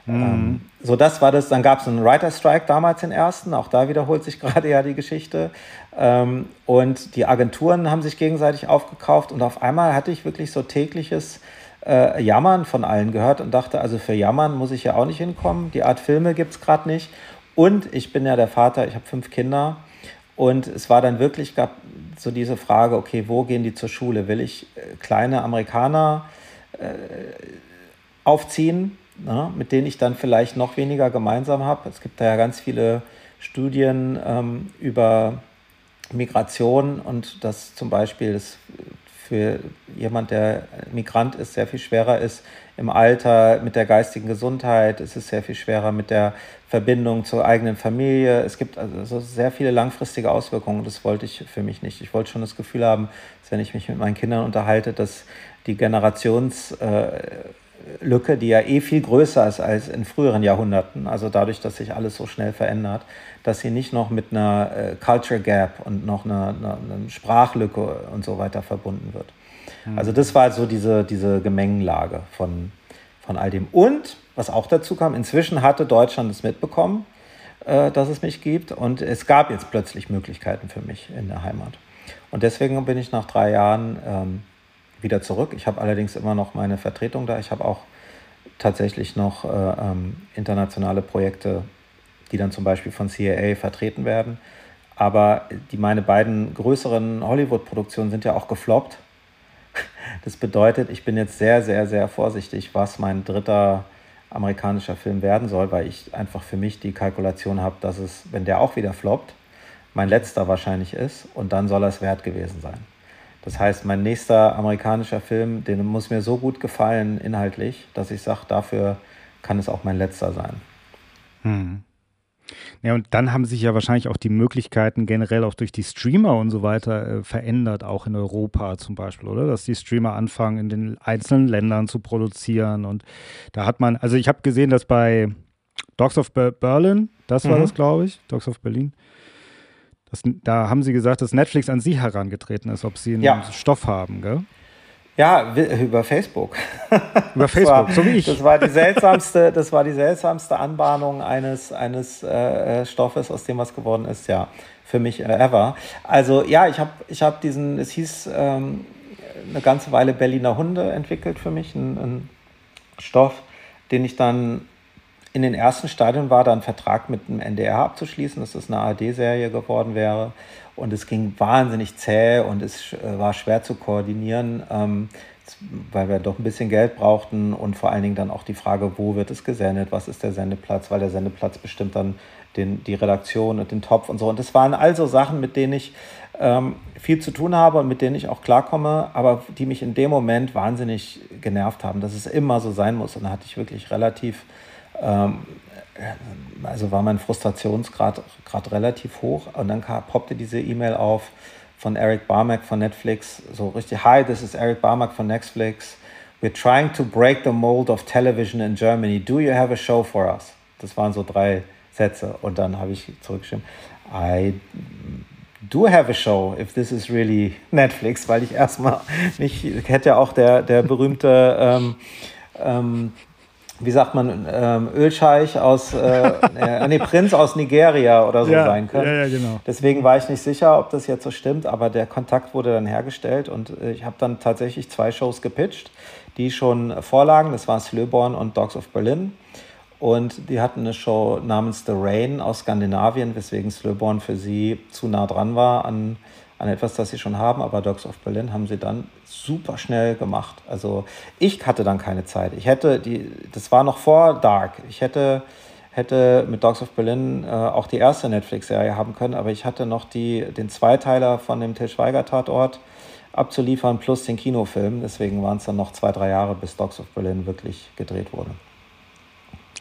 Mhm. Ähm, so, das war das. Dann gab es einen Writer Strike damals den ersten. Auch da wiederholt sich gerade ja die Geschichte. Ähm, und die Agenturen haben sich gegenseitig aufgekauft. Und auf einmal hatte ich wirklich so tägliches äh, Jammern von allen gehört und dachte, also für Jammern muss ich ja auch nicht hinkommen. Die Art Filme gibt es gerade nicht. Und ich bin ja der Vater, ich habe fünf Kinder. Und es war dann wirklich, gab so diese Frage, okay, wo gehen die zur Schule? Will ich äh, kleine Amerikaner äh, aufziehen, na, ne, mit denen ich dann vielleicht noch weniger gemeinsam habe? Es gibt da ja ganz viele Studien ähm, über Migration und dass zum Beispiel das für jemand, der Migrant ist, sehr viel schwerer ist im Alter mit der geistigen Gesundheit. Es ist sehr viel schwerer mit der Verbindung zur eigenen Familie. Es gibt also sehr viele langfristige Auswirkungen. Das wollte ich für mich nicht. Ich wollte schon das Gefühl haben, dass wenn ich mich mit meinen Kindern unterhalte, dass die Generationslücke, die ja eh viel größer ist als in früheren Jahrhunderten, also dadurch, dass sich alles so schnell verändert, dass sie nicht noch mit einer äh, Culture Gap und noch einer, einer, einer, Sprachlücke und so weiter verbunden wird. Mhm. Also das war so diese, diese Gemengenlage von, von all dem. Und was auch dazu kam, inzwischen hatte Deutschland es mitbekommen, äh, dass es mich gibt und es gab jetzt plötzlich Möglichkeiten für mich in der Heimat. Und deswegen bin ich nach drei Jahren ähm, wieder zurück. Ich habe allerdings immer noch meine Vertretung da. Ich habe auch tatsächlich noch äh, ähm, internationale Projekte die dann zum Beispiel von CAA vertreten werden. Aber die, meine beiden größeren Hollywood-Produktionen sind ja auch gefloppt. Das bedeutet, ich bin jetzt sehr, sehr, sehr vorsichtig, was mein dritter amerikanischer Film werden soll, weil ich einfach für mich die Kalkulation habe, dass es, wenn der auch wieder floppt, mein letzter wahrscheinlich ist und dann soll er es wert gewesen sein. Das heißt, mein nächster amerikanischer Film, den muss mir so gut gefallen inhaltlich, dass ich sage, dafür kann es auch mein letzter sein. Hm. Ja, und dann haben sich ja wahrscheinlich auch die Möglichkeiten generell auch durch die Streamer und so weiter äh, verändert, auch in Europa zum Beispiel, oder? Dass die Streamer anfangen, in den einzelnen Ländern zu produzieren. Und da hat man, also ich habe gesehen, dass bei Dogs of Berlin, das war mhm. das, glaube ich, Dogs of Berlin, das, da haben sie gesagt, dass Netflix an sie herangetreten ist, ob sie einen ja. Stoff haben, gell? Ja, über Facebook. Über Facebook, war, so wie ich. Das war die seltsamste, das war die seltsamste Anbahnung eines, eines äh, äh, Stoffes, aus dem was geworden ist, ja, für mich äh, ever. Also ja, ich habe ich hab diesen, es hieß ähm, eine ganze Weile Berliner Hunde entwickelt für mich, ein, ein Stoff, den ich dann in den ersten Stadien war, da einen Vertrag mit dem NDR abzuschließen, dass das eine ARD-Serie geworden wäre. Und es ging wahnsinnig zäh und es äh, war schwer zu koordinieren, ähm, weil wir doch ein bisschen Geld brauchten und vor allen Dingen dann auch die Frage, wo wird es gesendet, was ist der Sendeplatz, weil der Sendeplatz bestimmt dann den, die Redaktion und den Topf und so. Und das waren also Sachen, mit denen ich ähm, viel zu tun habe und mit denen ich auch klarkomme, aber die mich in dem Moment wahnsinnig genervt haben, dass es immer so sein muss. Und da hatte ich wirklich relativ also war mein Frustrationsgrad grad relativ hoch und dann kam, poppte diese E-Mail auf von Eric Barmack von Netflix, so richtig, hi, this is Eric Barmack von Netflix. We're trying to break the mold of television in Germany. Do you have a show for us? Das waren so drei Sätze und dann habe ich zurückgeschrieben, I do have a show if this is really Netflix, weil ich erstmal nicht, hätte ja auch der, der berühmte ähm, ähm, wie sagt man, ähm, Ölscheich aus, äh, äh, nee, Prinz aus Nigeria oder so ja, sein können. Ja, ja, genau. Deswegen war ich nicht sicher, ob das jetzt so stimmt, aber der Kontakt wurde dann hergestellt und äh, ich habe dann tatsächlich zwei Shows gepitcht, die schon vorlagen. Das war Slöborn und Dogs of Berlin. Und die hatten eine Show namens The Rain aus Skandinavien, weswegen Slöborn für sie zu nah dran war an an etwas, das sie schon haben, aber Dogs of Berlin haben sie dann super schnell gemacht. Also ich hatte dann keine Zeit. Ich hätte die, das war noch vor Dark. Ich hätte, hätte mit Dogs of Berlin äh, auch die erste Netflix-Serie haben können, aber ich hatte noch die, den Zweiteiler von dem Til Schweiger-Tatort abzuliefern, plus den Kinofilm. Deswegen waren es dann noch zwei, drei Jahre, bis Dogs of Berlin wirklich gedreht wurde.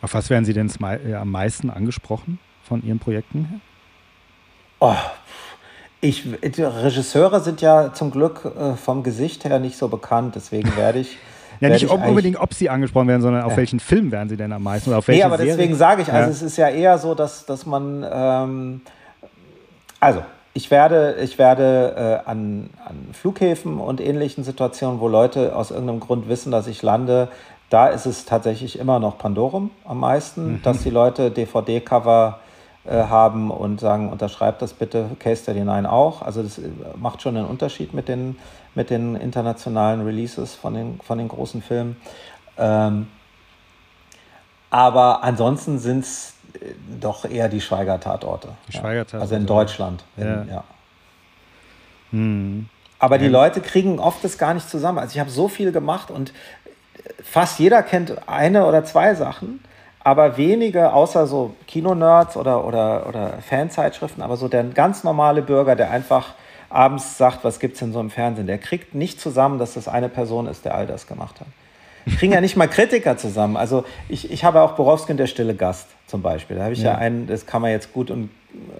Auf was werden Sie denn am meisten angesprochen von Ihren Projekten? Oh, ich, Regisseure sind ja zum Glück äh, vom Gesicht her nicht so bekannt, deswegen werde ich. ja, nicht ob, unbedingt, ob sie angesprochen werden, sondern auf ja. welchen Film werden sie denn am meisten oder auf Nee, aber Serie? deswegen sage ich, also ja. es ist ja eher so, dass, dass man. Ähm, also, ich werde, ich werde äh, an, an Flughäfen und ähnlichen Situationen, wo Leute aus irgendeinem Grund wissen, dass ich lande, da ist es tatsächlich immer noch Pandorum am meisten, mhm. dass die Leute DVD-Cover haben und sagen, unterschreibt das bitte, Case Study 9 auch. Also das äh, macht schon einen Unterschied mit den, mit den internationalen Releases von den, von den großen Filmen. Ähm, aber ansonsten sind es äh, doch eher die Schweiger-Tatorte. Die Schweiger-Tatorte. Ja. Also in Deutschland. In, ja. ja. Hm. Aber die Leute kriegen oft das gar nicht zusammen. Also ich habe so viel gemacht und fast jeder kennt eine oder zwei Sachen, aber wenige, außer so Kinonerds oder, oder, oder Fanzeitschriften, aber so der ganz normale Bürger, der einfach abends sagt, was gibt es denn so im Fernsehen, der kriegt nicht zusammen, dass das eine Person ist, der all das gemacht hat. Kriegen ja nicht mal Kritiker zusammen. Also ich, ich habe auch Borowski und der stille Gast zum Beispiel. Da habe ich ja. ja einen, das kann man jetzt gut und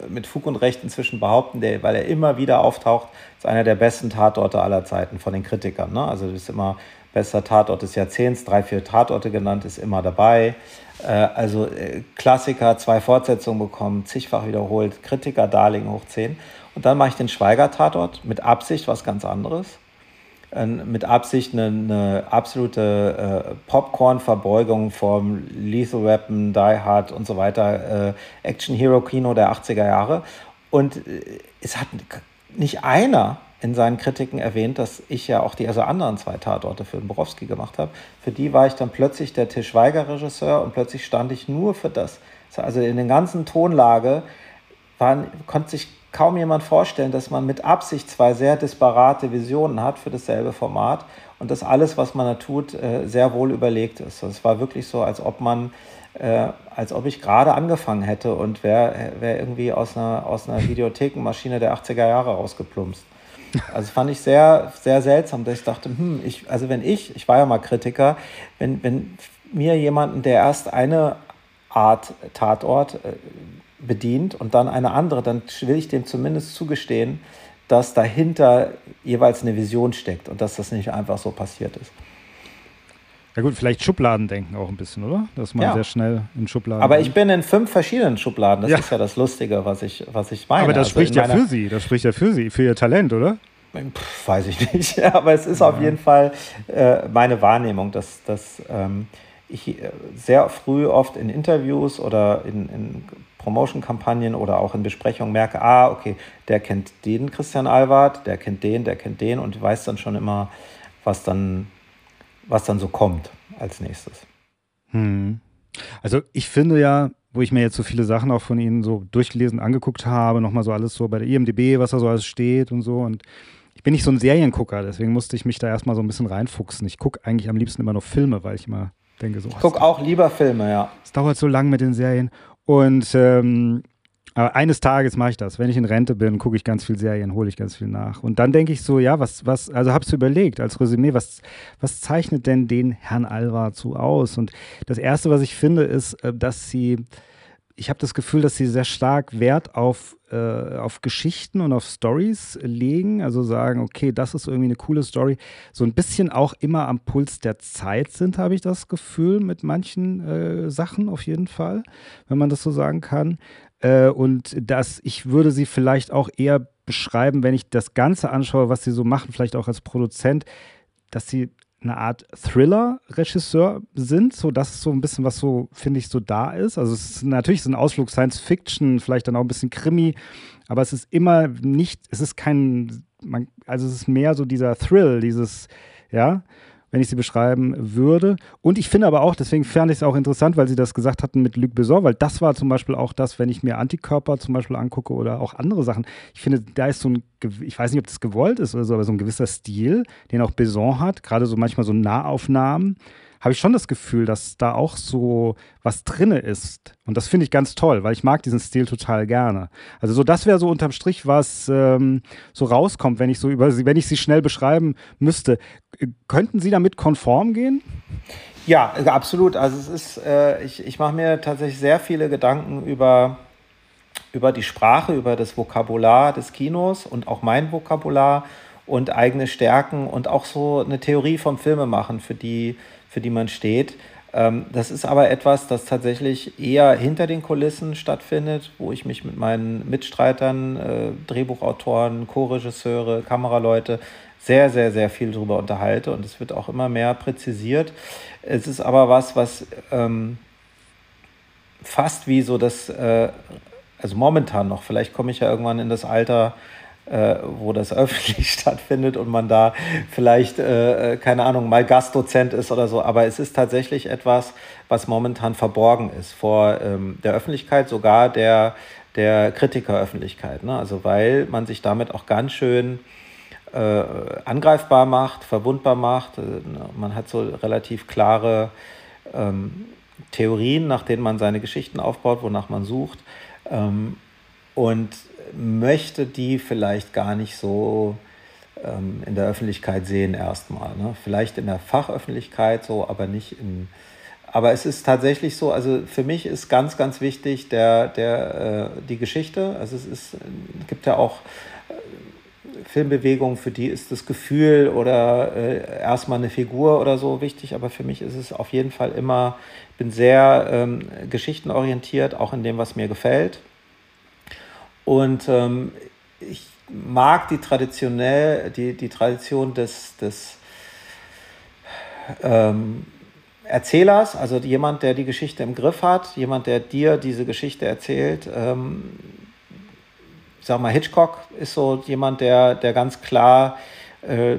mit Fug und Recht inzwischen behaupten, der, weil er immer wieder auftaucht, ist einer der besten Tatorte aller Zeiten von den Kritikern. Ne? Also das ist immer bester Tatort des Jahrzehnts, drei, vier Tatorte genannt, ist immer dabei. Äh, also äh, Klassiker, zwei Fortsetzungen bekommen, zigfach wiederholt, Kritiker, Darling hoch 10. Und dann mache ich den Schweiger-Tatort mit Absicht was ganz anderes. Mit Absicht eine, eine absolute äh, Popcorn-Verbeugung vom Lethal Weapon, Die Hard und so weiter, Action-Hero-Kino der 80er Jahre. Und es hat nicht einer in seinen Kritiken erwähnt, dass ich ja auch die also anderen zwei Tatorte für den Borowski gemacht habe. Für die war ich dann plötzlich der Til Schweiger-Regisseur und plötzlich stand ich nur für das. Also in der ganzen Tonlage waren, konnte sich kaum jemand vorstellen, dass man mit Absicht zwei sehr disparate Visionen hat für dasselbe Format und dass alles, was man da tut, äh, sehr wohl überlegt ist. Es war wirklich so, als ob man äh, als ob ich gerade angefangen hätte und wäre wär irgendwie aus einer, aus einer Videothekenmaschine der 80er Jahre rausgeplumpst. Also fand ich sehr, sehr seltsam, dass ich dachte, hm, ich, also wenn ich, ich war ja mal Kritiker, wenn, wenn mir jemanden, der erst eine Art Tatort äh, bedient und dann eine andere, dann will ich dem zumindest zugestehen, dass dahinter jeweils eine Vision steckt und dass das nicht einfach so passiert ist. Ja gut, vielleicht Schubladendenken auch ein bisschen, oder? Dass man ja. sehr schnell in Schubladen. Aber ich bin in fünf verschiedenen Schubladen. Das ja. ist ja das Lustige, was ich, was ich meine. Aber das also spricht ja für Sie. Das spricht ja für Sie, für Ihr Talent, oder? Pff, weiß ich nicht. Aber es ist ja. auf jeden Fall äh, meine Wahrnehmung, dass, dass ähm, ich äh, sehr früh oft in Interviews oder in, in Promotion-Kampagnen oder auch in Besprechungen merke, ah, okay, der kennt den Christian Alward, der kennt den, der kennt den und weiß dann schon immer, was dann was dann so kommt als nächstes. Hm. Also ich finde ja, wo ich mir jetzt so viele Sachen auch von Ihnen so durchgelesen, angeguckt habe, nochmal so alles so bei der IMDB, was da so alles steht und so. Und ich bin nicht so ein Seriengucker, deswegen musste ich mich da erstmal so ein bisschen reinfuchsen. Ich gucke eigentlich am liebsten immer noch Filme, weil ich immer denke so. Ich gucke auch lieber Filme, ja. Es dauert so lang mit den Serien. Und ähm, aber eines Tages mache ich das. Wenn ich in Rente bin, gucke ich ganz viel Serien, hole ich ganz viel nach. Und dann denke ich so, ja, was, was, also habe du überlegt als Resümee, was, was zeichnet denn den Herrn Alvar zu aus? Und das Erste, was ich finde, ist, äh, dass sie, ich habe das Gefühl, dass sie sehr stark Wert auf, äh, auf Geschichten und auf Stories legen. Also sagen, okay, das ist irgendwie eine coole Story. So ein bisschen auch immer am Puls der Zeit sind, habe ich das Gefühl, mit manchen äh, Sachen auf jeden Fall, wenn man das so sagen kann. Äh, und das, ich würde sie vielleicht auch eher beschreiben, wenn ich das Ganze anschaue, was sie so machen, vielleicht auch als Produzent, dass sie eine Art Thriller-Regisseur sind. So, das ist so ein bisschen, was so, finde ich, so da ist. Also es ist natürlich so ein Ausflug Science Fiction, vielleicht dann auch ein bisschen Krimi, aber es ist immer nicht, es ist kein, man, also es ist mehr so dieser Thrill, dieses, ja, wenn ich sie beschreiben würde. Und ich finde aber auch, deswegen fand ich es auch interessant, weil Sie das gesagt hatten mit Luc Besson, weil das war zum Beispiel auch das, wenn ich mir Antikörper zum Beispiel angucke oder auch andere Sachen. Ich finde, da ist so ein, ich weiß nicht, ob das gewollt ist oder so, aber so ein gewisser Stil, den auch Besson hat, gerade so manchmal so Nahaufnahmen habe ich schon das Gefühl, dass da auch so was drinne ist. Und das finde ich ganz toll, weil ich mag diesen Stil total gerne. Also so, das wäre so unterm Strich, was ähm, so rauskommt, wenn ich so über sie, wenn ich sie schnell beschreiben müsste. Könnten Sie damit konform gehen? Ja, absolut. Also es ist, äh, ich, ich mache mir tatsächlich sehr viele Gedanken über, über die Sprache, über das Vokabular des Kinos und auch mein Vokabular und eigene Stärken und auch so eine Theorie vom Filmemachen, für die, für die man steht. Ähm, das ist aber etwas, das tatsächlich eher hinter den Kulissen stattfindet, wo ich mich mit meinen Mitstreitern, äh, Drehbuchautoren, Co-Regisseure, Kameraleute sehr, sehr, sehr viel darüber unterhalte und es wird auch immer mehr präzisiert. Es ist aber was, was ähm, fast wie so das, äh, also momentan noch, vielleicht komme ich ja irgendwann in das Alter, äh, wo das öffentlich stattfindet und man da vielleicht, äh, keine Ahnung, mal Gastdozent ist oder so. Aber es ist tatsächlich etwas, was momentan verborgen ist vor ähm, der Öffentlichkeit, sogar der, der Kritikeröffentlichkeit. Ne? Also weil man sich damit auch ganz schön äh, angreifbar macht, verwundbar macht. Äh, man hat so relativ klare ähm, Theorien, nach denen man seine Geschichten aufbaut, wonach man sucht. Ähm, und möchte die vielleicht gar nicht so ähm, in der Öffentlichkeit sehen erstmal. Ne? Vielleicht in der Fachöffentlichkeit so, aber nicht in. Aber es ist tatsächlich so, also für mich ist ganz, ganz wichtig der, der, äh, die Geschichte. Also es ist, gibt ja auch äh, Filmbewegungen, für die ist das Gefühl oder äh, erstmal eine Figur oder so wichtig, aber für mich ist es auf jeden Fall immer, ich bin sehr ähm, geschichtenorientiert, auch in dem, was mir gefällt. Und ähm, ich mag die traditionell, die, die Tradition des, des ähm, Erzählers, also jemand, der die Geschichte im Griff hat, jemand, der dir diese Geschichte erzählt. Ähm, sag mal, Hitchcock ist so jemand, der, der ganz klar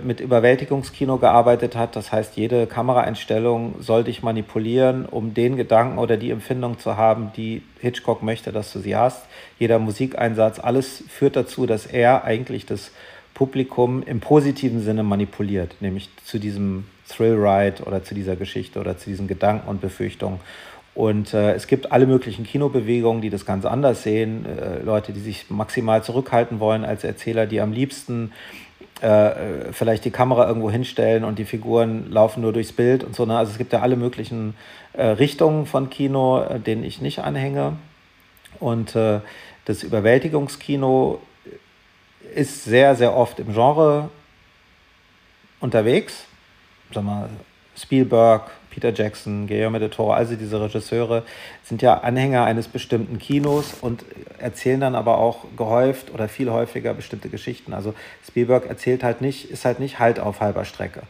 mit Überwältigungskino gearbeitet hat. Das heißt, jede Kameraeinstellung soll dich manipulieren, um den Gedanken oder die Empfindung zu haben, die Hitchcock möchte, dass du sie hast. Jeder Musikeinsatz, alles führt dazu, dass er eigentlich das Publikum im positiven Sinne manipuliert, nämlich zu diesem Thrill-Ride oder zu dieser Geschichte oder zu diesen Gedanken und Befürchtungen. Und äh, es gibt alle möglichen Kinobewegungen, die das ganz anders sehen. Äh, Leute, die sich maximal zurückhalten wollen als Erzähler, die am liebsten äh, vielleicht die Kamera irgendwo hinstellen und die Figuren laufen nur durchs Bild und so. Ne? Also es gibt ja alle möglichen äh, Richtungen von Kino, äh, denen ich nicht anhänge. Und äh, das Überwältigungskino ist sehr, sehr oft im Genre unterwegs. Sag mal, Spielberg, Peter Jackson, Guillermo del Toro, also diese Regisseure sind ja Anhänger eines bestimmten Kinos und erzählen dann aber auch gehäuft oder viel häufiger bestimmte Geschichten. Also Spielberg erzählt halt nicht, ist halt nicht Halt auf halber Strecke.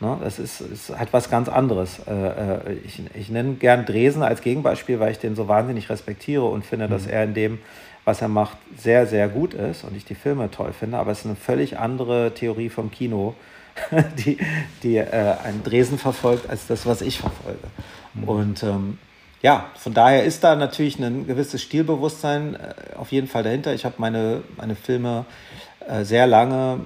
Ne? Das ist, ist halt was ganz anderes. Äh, äh, ich, ich nenne gern Dresen als Gegenbeispiel, weil ich den so wahnsinnig respektiere und finde, mhm. dass er in dem, was er macht, sehr, sehr gut ist und ich die Filme toll finde. Aber es ist eine völlig andere Theorie vom Kino die, die äh, einen Dresen verfolgt, als das, was ich verfolge. Mhm. Und ähm, ja, von daher ist da natürlich ein gewisses Stilbewusstsein äh, auf jeden Fall dahinter. Ich habe meine, meine Filme äh, sehr lange,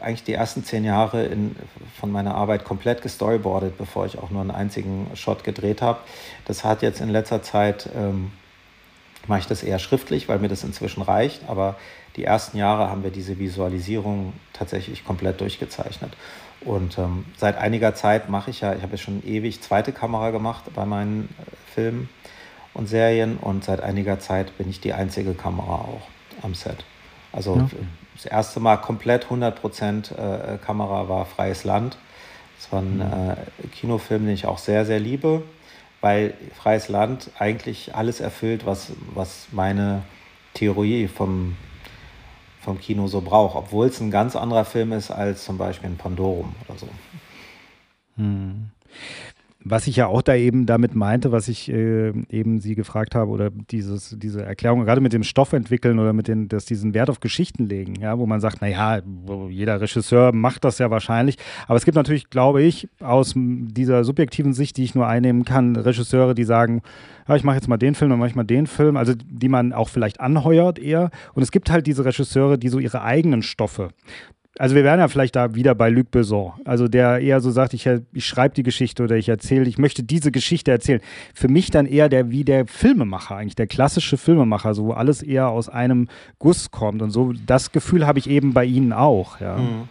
eigentlich die ersten zehn Jahre in, von meiner Arbeit komplett gestoryboardet, bevor ich auch nur einen einzigen Shot gedreht habe. Das hat jetzt in letzter Zeit, ähm, mache ich das eher schriftlich, weil mir das inzwischen reicht, aber die ersten Jahre haben wir diese Visualisierung tatsächlich komplett durchgezeichnet. Und ähm, seit einiger Zeit mache ich ja, ich habe ja schon ewig zweite Kamera gemacht bei meinen äh, Filmen und Serien und seit einiger Zeit bin ich die einzige Kamera auch am Set. Also ja. das erste Mal komplett 100% äh, Kamera war Freies Land. Das war ein mhm. äh, Kinofilm, den ich auch sehr, sehr liebe, weil Freies Land eigentlich alles erfüllt, was, was meine Theorie vom vom Kino so braucht, obwohl es ein ganz anderer Film ist als zum Beispiel ein Pandorum oder so. Hm. Was ich ja auch da eben damit meinte, was ich äh, eben Sie gefragt habe, oder dieses, diese Erklärung, gerade mit dem Stoff entwickeln oder mit den, dass diesen Wert auf Geschichten legen, ja, wo man sagt, naja, jeder Regisseur macht das ja wahrscheinlich. Aber es gibt natürlich, glaube ich, aus dieser subjektiven Sicht, die ich nur einnehmen kann, Regisseure, die sagen, ja, ich mache jetzt mal den Film, dann mache ich mal den Film, also die man auch vielleicht anheuert eher. Und es gibt halt diese Regisseure, die so ihre eigenen Stoffe Also wir wären ja vielleicht da wieder bei Luc Besson, also der eher so sagt, ich, ich schreibe die Geschichte oder ich erzähle, ich möchte diese Geschichte erzählen. Für mich dann eher der wie der Filmemacher eigentlich, der klassische Filmemacher, so wo alles eher aus einem Guss kommt und so. Das Gefühl habe ich eben bei Ihnen auch. Ja. Mhm.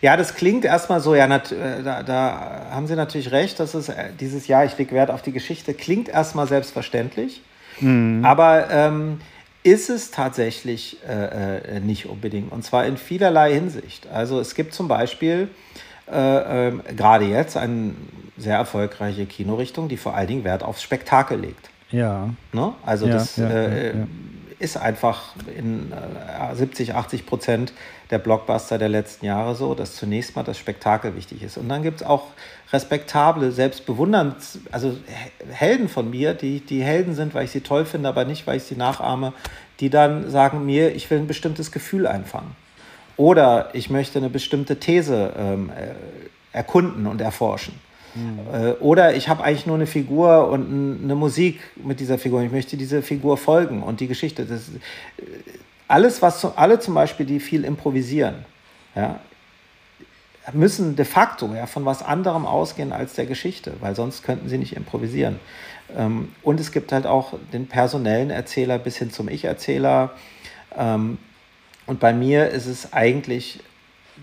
Ja, das klingt erstmal so, ja, äh, da, da, haben Sie natürlich recht, dass es äh, dieses Jahr, ich lege Wert auf die Geschichte, klingt erstmal selbstverständlich. Mhm. Aber ähm, ist es tatsächlich äh, äh, nicht unbedingt. Und zwar in vielerlei Hinsicht. Also es gibt zum Beispiel äh, äh, gerade jetzt eine sehr erfolgreiche Kinorichtung, die vor allen Dingen Wert aufs Spektakel legt. Ja. Ne? Also ja, das ja, ja, ist einfach in 70, 80 Prozent der Blockbuster der letzten Jahre so, dass zunächst mal das Spektakel wichtig ist. Und dann gibt es auch respektable, selbst bewundernd, also Helden von mir, die, die Helden sind, weil ich sie toll finde, aber nicht, weil ich sie nachahme, die dann sagen mir, ich will ein bestimmtes Gefühl einfangen. Oder ich möchte eine bestimmte These ähm, äh, erkunden und erforschen. Mhm. oder ich habe eigentlich nur eine Figur und eine Musik mit dieser Figur. Ich möchte dieser Figur folgen und die Geschichte. Das, äh, alles, was alle zum Beispiel, die viel improvisieren, ja, müssen de facto ja, von was anderem ausgehen als der Geschichte, weil sonst könnten sie nicht improvisieren. Ähm, und es gibt halt auch den personellen Erzähler bis hin zum Ich-Erzähler. Ähm, und bei mir ist es eigentlich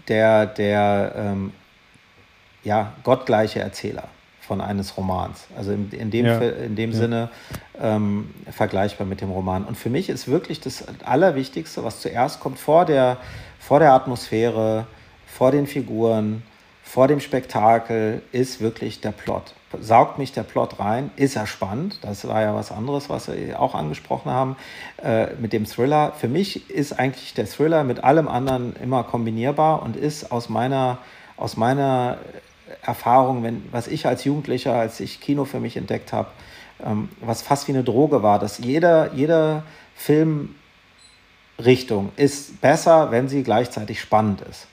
der, der ähm, ja, gottgleiche Erzähler von eines Romans. Also in, in dem, ja. in dem ja. Sinne ähm, vergleichbar mit dem Roman. Und für mich ist wirklich das Allerwichtigste, was zuerst kommt, vor der, vor der Atmosphäre, vor den Figuren, vor dem Spektakel, ist wirklich der Plot. Saugt mich der Plot rein, ist er spannend. Das war ja was anderes, was wir auch angesprochen haben äh, mit dem Thriller. Für mich ist eigentlich der Thriller mit allem anderen immer kombinierbar und ist aus meiner, aus meiner Erfahrung, wenn, was ich als Jugendlicher, als ich Kino für mich entdeckt habe, ähm, was fast wie eine Droge war, dass jeder, jeder Filmrichtung ist besser, wenn sie gleichzeitig spannend ist.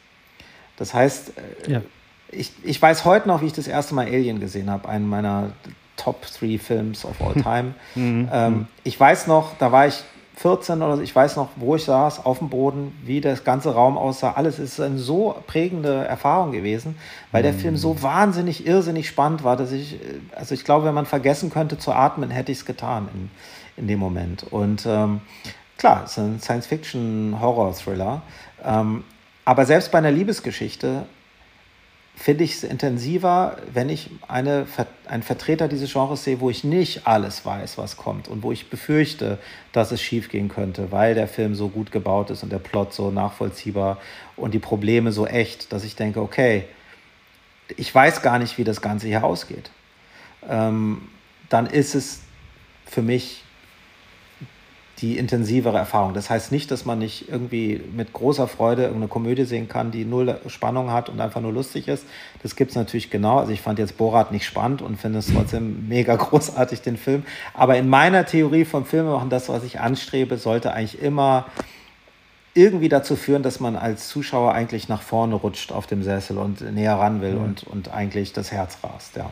Das heißt, äh, ja. ich, ich weiß heute noch, wie ich das erste Mal Alien gesehen habe, einen meiner Top 3 Films of all time. Mhm. ähm, ich weiß noch, da war ich 14 oder so, ich weiß noch, wo ich saß, auf dem Boden, wie das ganze Raum aussah. Alles ist eine so prägende Erfahrung gewesen, weil der Film so mhm. wahnsinnig, irrsinnig spannend war, dass ich, äh, also ich glaube, wenn man vergessen könnte zu atmen, hätte ich es getan in, in dem Moment. Und ähm, klar, es ist ein Science-Fiction-Horror-Thriller. Ähm, aber selbst bei einer Liebesgeschichte finde ich es intensiver, wenn ich eine, einen Vertreter dieses Genres sehe, wo ich nicht alles weiß, was kommt und wo ich befürchte, dass es schiefgehen könnte, weil der Film so gut gebaut ist und der Plot so nachvollziehbar und die Probleme so echt, dass ich denke, okay, ich weiß gar nicht, wie das Ganze hier ausgeht. Ähm, dann ist es für mich die intensivere Erfahrung. Das heißt nicht, dass man nicht irgendwie mit großer Freude irgendeine Komödie sehen kann, die null Spannung hat und einfach nur lustig ist. Das gibt es natürlich genau. Also ich fand jetzt Borat nicht spannend und finde es trotzdem mega großartig, den Film. Aber in meiner Theorie vom Filmemachen, das, was ich anstrebe, sollte eigentlich immer irgendwie dazu führen, dass man als Zuschauer eigentlich nach vorne rutscht auf dem Sessel und näher ran will mhm. und, und eigentlich das Herz rast, ja.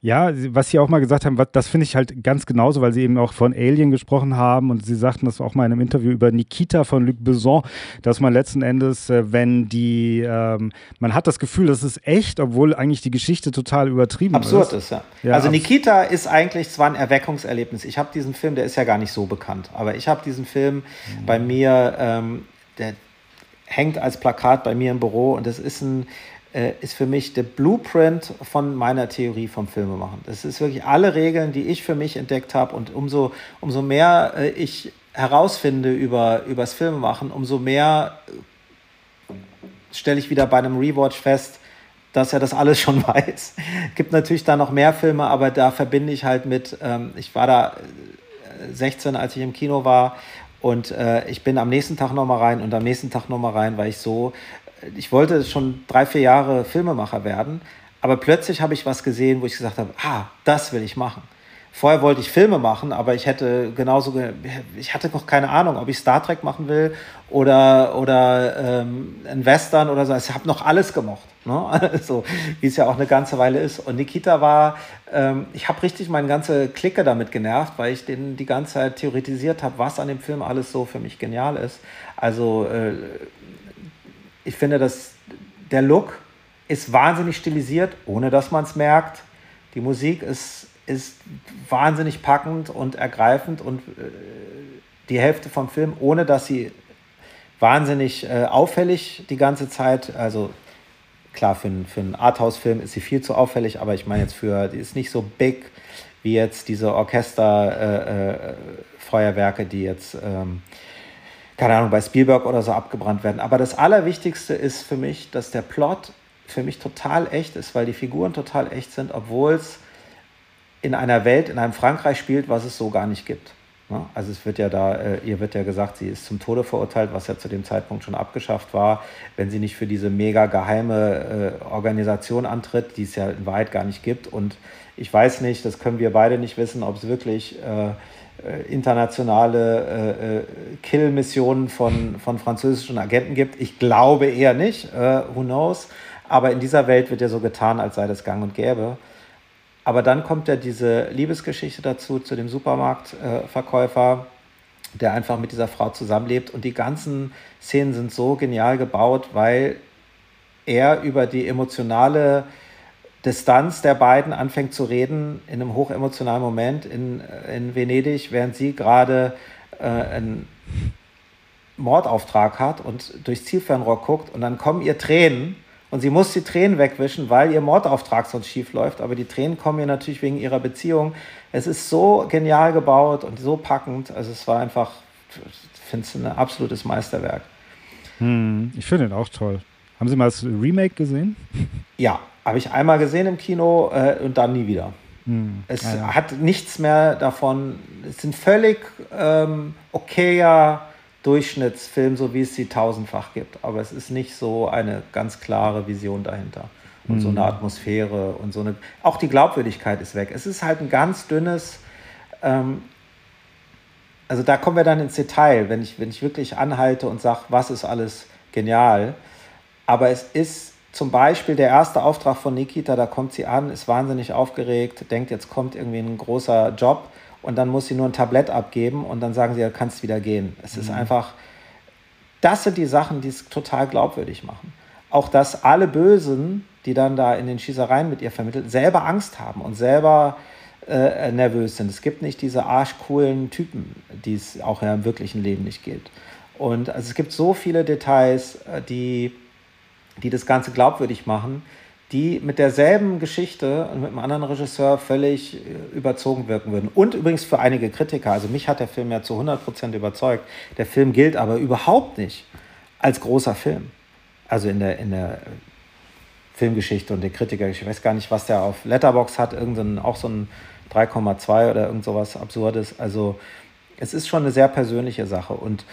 Ja, was Sie auch mal gesagt haben, das finde ich halt ganz genauso, weil Sie eben auch von Alien gesprochen haben und Sie sagten das auch mal in einem Interview über Nikita von Luc Besson, dass man letzten Endes, äh, wenn die, ähm, man hat das Gefühl, das ist echt, obwohl eigentlich die Geschichte total übertrieben Absurd ist. Absurd ist, ja. ja also Nikita ist eigentlich zwar ein Erweckungserlebnis. Ich habe diesen Film, der ist ja gar nicht so bekannt, aber ich habe diesen Film mhm. bei mir, ähm, der hängt als Plakat bei mir im Büro und das ist ein äh, ist für mich der Blueprint von meiner Theorie vom Filmemachen. Das ist wirklich alle Regeln, die ich für mich entdeckt habe und umso, umso mehr äh, ich herausfinde über das Filmemachen, umso mehr äh, stelle ich wieder bei einem Rewatch fest, dass er das alles schon weiß. Gibt natürlich da noch mehr Filme, aber da verbinde ich halt mit, ähm, ich war da 16, äh, als ich im Kino war und äh, ich bin am nächsten Tag nochmal rein und am nächsten Tag nochmal rein, weil ich so ich wollte schon drei, vier Jahre Filmemacher werden, aber plötzlich habe ich was gesehen, wo ich gesagt habe, ah, das will ich machen. Vorher wollte ich Filme machen, aber ich hätte genauso, ich hatte noch keine Ahnung, ob ich Star Trek machen will oder, oder ähm, ein Western oder so. Ich habe noch alles gemocht, ne? so, wie es ja auch eine ganze Weile ist. Und Nikita war, ähm, ich habe richtig meine ganze Clique damit genervt, weil ich den die ganze Zeit theoretisiert habe, was an dem Film alles so für mich genial ist. Also äh, ich finde, dass der Look ist wahnsinnig stilisiert, ohne dass man es merkt. Die Musik ist, ist wahnsinnig packend und ergreifend und äh, die Hälfte vom Film, ohne dass sie wahnsinnig äh, auffällig die ganze Zeit, also klar, für, für einen Arthouse-Film ist sie viel zu auffällig, aber ich meine jetzt für, die ist nicht so big wie jetzt diese Orchesterfeuerwerke, äh, äh, die jetzt, ähm, keine Ahnung, bei Spielberg oder so abgebrannt werden. Aber das Allerwichtigste ist für mich, dass der Plot für mich total echt ist, weil die Figuren total echt sind, obwohl es in einer Welt, in einem Frankreich spielt, was es so gar nicht gibt. Ne? Also es wird ja da, äh, ihr wird ja gesagt, sie ist zum Tode verurteilt, was ja zu dem Zeitpunkt schon abgeschafft war, wenn sie nicht für diese mega geheime äh, Organisation antritt, die es ja in Wahrheit gar nicht gibt. Und ich weiß nicht, das können wir beide nicht wissen, ob es wirklich äh, äh internationale äh, äh, Kill-Missionen von, von französischen Agenten gibt. Ich glaube eher nicht, who knows. Aber in dieser Welt wird ja so getan, als sei das gang und gäbe. Aber dann kommt ja diese Liebesgeschichte dazu, zu dem Supermarktverkäufer, äh, der einfach mit dieser Frau zusammenlebt. Und die ganzen Szenen sind so genial gebaut, weil er über die emotionale Distanz der beiden anfängt zu reden in einem hochemotionalen Moment in, in Venedig, während sie gerade äh, einen Mordauftrag hat und durchs Zielfernrohr guckt und dann kommen ihr Tränen und sie muss die Tränen wegwischen, weil ihr Mordauftrag sonst schief läuft. Aber die Tränen kommen ihr natürlich wegen ihrer Beziehung. Es ist so genial gebaut und so packend. Also es war einfach, ich finde es ein absolutes Meisterwerk. Hm, ich finde ihn auch toll. Haben Sie mal das Remake gesehen? Ja, habe ich einmal gesehen im Kino äh, und dann nie wieder. Hm, es ja, ja. hat nichts mehr davon. Es sind völlig ähm, okayer Durchschnittsfilm, so wie es sie tausendfach gibt. Aber es ist nicht so eine ganz klare Vision dahinter. Und mhm. so eine mhm. Atmosphäre und so eine. Auch die Glaubwürdigkeit ist weg. Es ist halt ein ganz dünnes. Ähm, also da kommen wir dann ins Detail, wenn ich, wenn ich wirklich anhalte und sage, was ist alles genial. Aber es ist zum Beispiel der erste Auftrag von Nikita, da kommt sie an, ist wahnsinnig aufgeregt, denkt, jetzt kommt irgendwie ein großer Job und dann muss sie nur ein Tablett abgeben und dann sagen sie, du kannst wieder gehen. Es mhm. ist einfach, das sind die Sachen, die es total glaubwürdig machen. Auch dass alle Bösen, die dann da in den Schießereien mit ihr vermittelt, selber Angst haben und selber äh, nervös sind. Es gibt nicht diese arschcoolen Typen, die es auch ja im wirklichen Leben nicht gibt. Und also es gibt so viele Details, äh, die, die das Ganze glaubwürdig machen, die mit derselben Geschichte und mit einem anderen Regisseur völlig äh, überzogen wirken würden. Und übrigens für einige Kritiker, also mich hat der Film ja zu 100% überzeugt. Der Film gilt aber überhaupt nicht als großer Film. Also in der, in der Filmgeschichte und der Kritiker, ich weiß gar nicht, was der auf Letterbox hat, irgendein, auch so ein 3,2 oder irgend sowas Absurdes. Also es ist schon eine sehr persönliche Sache und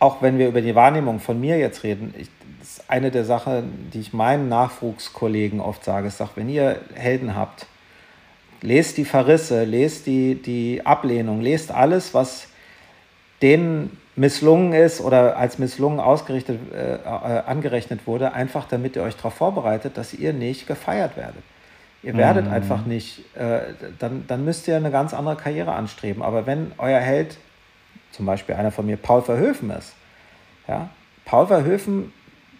auch wenn wir über die Wahrnehmung von mir jetzt reden, ich, ist eine der Sachen, die ich meinen Nachwuchskollegen oft sage. Ich sage, wenn ihr Helden habt, lest die Verrisse, lest die, die Ablehnung, lest alles, was denen misslungen ist oder als misslungen ausgerichtet, äh, äh, angerechnet wurde, einfach damit ihr euch darauf vorbereitet, dass ihr nicht gefeiert werdet. Ihr werdet mhm. einfach nicht, äh, dann, dann müsst ihr eine ganz andere Karriere anstreben. Aber wenn euer Held zum Beispiel einer von mir Paul Verhoeven ist. Ja? Paul Verhoeven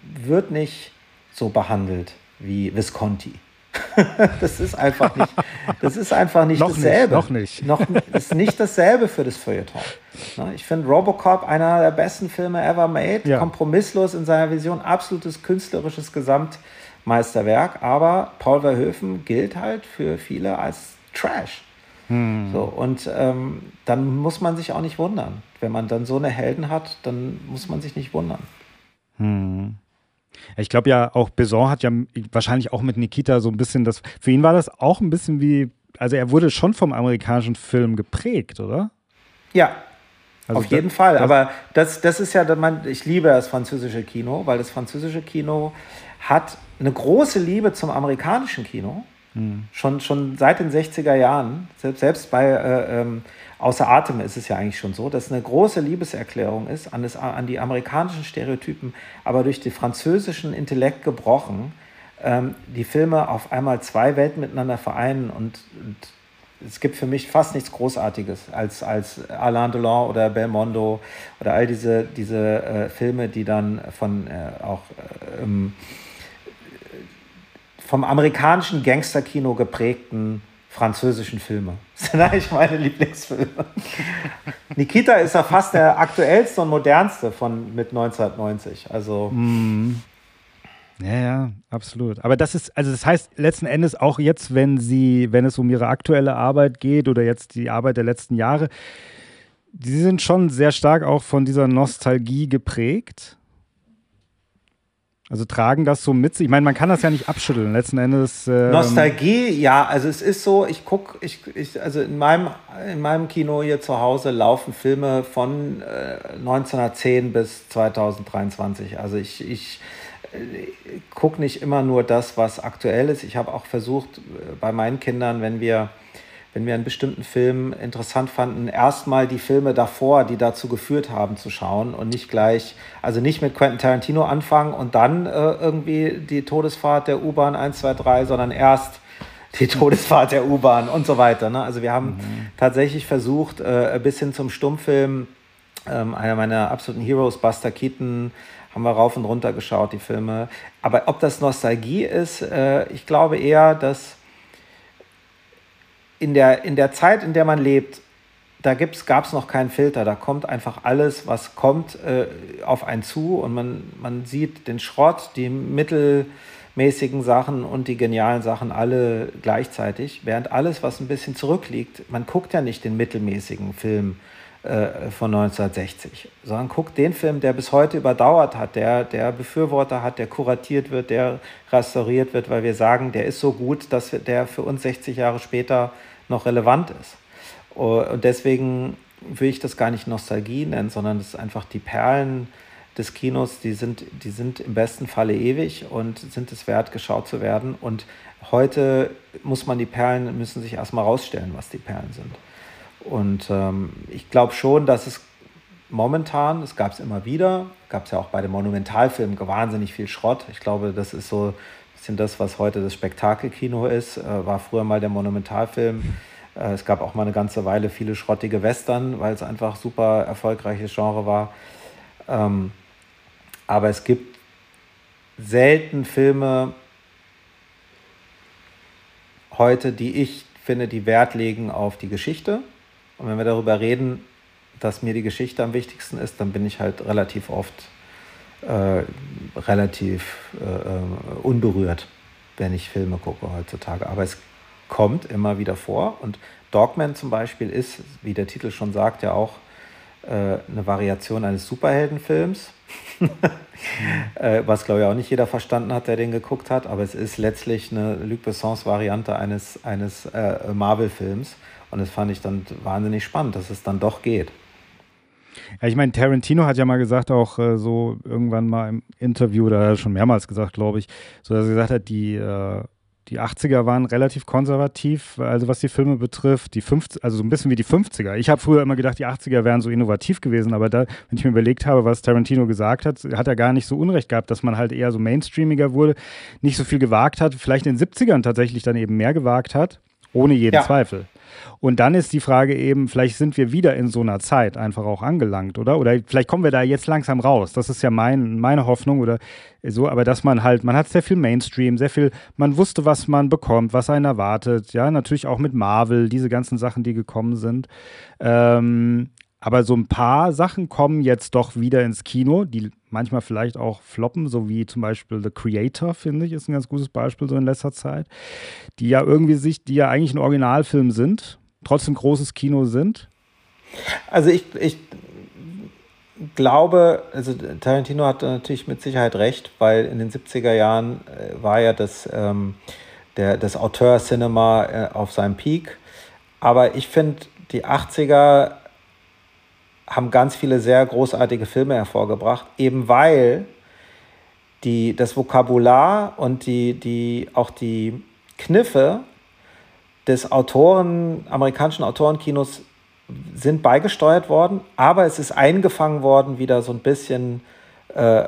wird nicht so behandelt wie Visconti. das ist einfach nicht, das ist einfach nicht noch dasselbe. Nicht, noch nicht. Noch, ist nicht dasselbe für das Feuilleton. Ne, ich finde Robocop einer der besten Filme ever made, ja. kompromisslos in seiner Vision, absolutes künstlerisches Gesamtmeisterwerk, aber Paul Verhoeven gilt halt für viele als Trash. Hm. So, und ähm, dann muss man sich auch nicht wundern. Wenn man dann so eine Helden hat, dann muss man sich nicht wundern. Hm. Ich glaube ja, auch Besson hat ja wahrscheinlich auch mit Nikita so ein bisschen das. Für ihn war das auch ein bisschen wie. Also er wurde schon vom amerikanischen Film geprägt, oder? Ja, also auf jeden Fall. Aber das, das ist ja, ich liebe das französische Kino, weil das französische Kino hat eine große Liebe zum amerikanischen Kino. Mhm. Schon, schon seit den 60er Jahren, selbst, selbst bei äh, ähm, Außer Atem ist es ja eigentlich schon so, dass eine große Liebeserklärung ist an, das, an die amerikanischen Stereotypen, aber durch den französischen Intellekt gebrochen, ähm, die Filme auf einmal zwei Welten miteinander vereinen und, und es gibt für mich fast nichts Großartiges als, als Alain Delon oder Belmondo oder all diese, diese äh, Filme, die dann von äh, auch äh, ähm, vom amerikanischen Gangsterkino geprägten französischen Filme. Das sind eigentlich meine Lieblingsfilme. Nikita ist ja fast der aktuellste und modernste von mit 1990. Also. Mm. Ja, ja, absolut. Aber das ist, also das heißt letzten Endes auch jetzt, wenn sie, wenn es um ihre aktuelle Arbeit geht oder jetzt die Arbeit der letzten Jahre, die sind schon sehr stark auch von dieser Nostalgie geprägt. Also tragen das so mit sich. Ich meine, man kann das ja nicht abschütteln. Letzten Endes. Ähm Nostalgie, ja. Also es ist so, ich gucke, ich, ich, also in meinem, in meinem Kino hier zu Hause laufen Filme von äh, 1910 bis 2023. Also ich, ich äh, gucke nicht immer nur das, was aktuell ist. Ich habe auch versucht, äh, bei meinen Kindern, wenn wir wenn wir einen bestimmten Film interessant fanden, erstmal die Filme davor, die dazu geführt haben, zu schauen und nicht gleich, also nicht mit Quentin Tarantino anfangen und dann äh, irgendwie die Todesfahrt der U-Bahn 1, 2, 3, sondern erst die Todesfahrt der U-Bahn und so weiter. Ne? Also wir haben mhm. tatsächlich versucht, äh, bis hin zum Stummfilm, ähm, einer meiner absoluten Heroes, Buster Keaton, haben wir rauf und runter geschaut, die Filme. Aber ob das Nostalgie ist, äh, ich glaube eher, dass in der, in der Zeit, in der man lebt, da gab es noch keinen Filter. Da kommt einfach alles, was kommt, äh, auf einen zu und man, man sieht den Schrott, die mittelmäßigen Sachen und die genialen Sachen alle gleichzeitig. Während alles, was ein bisschen zurückliegt, man guckt ja nicht den mittelmäßigen Film äh, von 1960, sondern guckt den Film, der bis heute überdauert hat, der, der Befürworter hat, der kuratiert wird, der restauriert wird, weil wir sagen, der ist so gut, dass der für uns 60 Jahre später noch relevant ist. Und deswegen will ich das gar nicht Nostalgie nennen, sondern das ist einfach die Perlen des Kinos, die sind, die sind im besten Falle ewig und sind es wert, geschaut zu werden. Und heute muss man die Perlen, müssen sich erstmal rausstellen, was die Perlen sind. Und ähm, ich glaube schon, dass es momentan, das gab es immer wieder, gab es ja auch bei den Monumentalfilmen wahnsinnig viel Schrott. Ich glaube, das ist so bisschen das, was heute das Spektakelkino ist, äh, war früher mal der Monumentalfilm. Äh, es gab auch mal eine ganze Weile viele schrottige Western, weil es einfach super erfolgreiches Genre war. Ähm, aber es gibt selten Filme heute, die ich finde, die Wert legen auf die Geschichte. Und wenn wir darüber reden, dass mir die Geschichte am wichtigsten ist, dann bin ich halt relativ oft äh, relativ äh, äh, unberührt, wenn ich Filme gucke heutzutage. Aber es kommt immer wieder vor. Und Dogman zum Beispiel ist, wie der Titel schon sagt, ja auch äh, eine Variation eines Superheldenfilms. äh, was, glaube ich, auch nicht jeder verstanden hat, der den geguckt hat. Aber es ist letztlich eine Luc Bessons Variante eines, eines Marvel-Films. Und das fand ich dann wahnsinnig spannend, dass es dann doch geht. Ja, ich meine, Tarantino hat ja mal gesagt, auch äh, so irgendwann mal im Interview, da hat er schon mehrmals gesagt, glaube ich, so dass er gesagt hat, die, äh, die 80er waren relativ konservativ, also was die Filme betrifft, die 50, also so ein bisschen wie die 50er. Ich habe früher immer gedacht, die 80er wären so innovativ gewesen, aber da, wenn ich mir überlegt habe, was Tarantino gesagt hat, hat er gar nicht so Unrecht gehabt, dass man halt eher so mainstreamiger wurde, nicht so viel gewagt hat, vielleicht in den 70ern tatsächlich dann eben mehr gewagt hat, ohne jeden ja. Zweifel. Und dann ist die Frage eben, vielleicht sind wir wieder in so einer Zeit einfach auch angelangt, oder? Oder vielleicht kommen wir da jetzt langsam raus. Das ist ja mein, meine Hoffnung oder so, aber dass man halt, man hat sehr viel Mainstream, sehr viel, man wusste, was man bekommt, was einen erwartet, ja, natürlich auch mit Marvel, diese ganzen Sachen, die gekommen sind. Ähm, aber so ein paar Sachen kommen jetzt doch wieder ins Kino, die manchmal vielleicht auch floppen, so wie zum Beispiel The Creator, finde ich, ist ein ganz gutes Beispiel so in letzter Zeit, die ja irgendwie sich, die ja eigentlich ein Originalfilm sind, trotzdem großes Kino sind. Also ich, ich glaube, also Tarantino hat natürlich mit Sicherheit recht, weil in den 70er Jahren äh, war ja das, ähm, der, das Auteur-Cinema äh, auf seinem Peak. Aber ich finde, die 80er haben ganz viele sehr großartige Filme hervorgebracht, eben weil die, das Vokabular und die, die, auch die Kniffe des Autoren, amerikanischen Autorenkinos sind beigesteuert worden, aber es ist eingefangen worden, wieder so ein bisschen äh,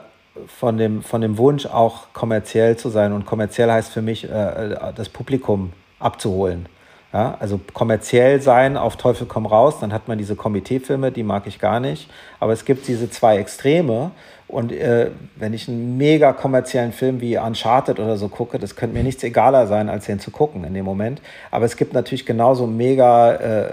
von, dem, von dem Wunsch, auch kommerziell zu sein. Und kommerziell heißt für mich, äh, das Publikum abzuholen. Ja, also kommerziell sein auf Teufel komm raus, dann hat man diese Komiteefilme, die mag ich gar nicht. Aber es gibt diese zwei Extreme. Und äh, wenn ich einen mega kommerziellen Film wie Uncharted oder so gucke, das könnte mir nichts egaler sein, als den zu gucken in dem Moment. Aber es gibt natürlich genauso mega äh,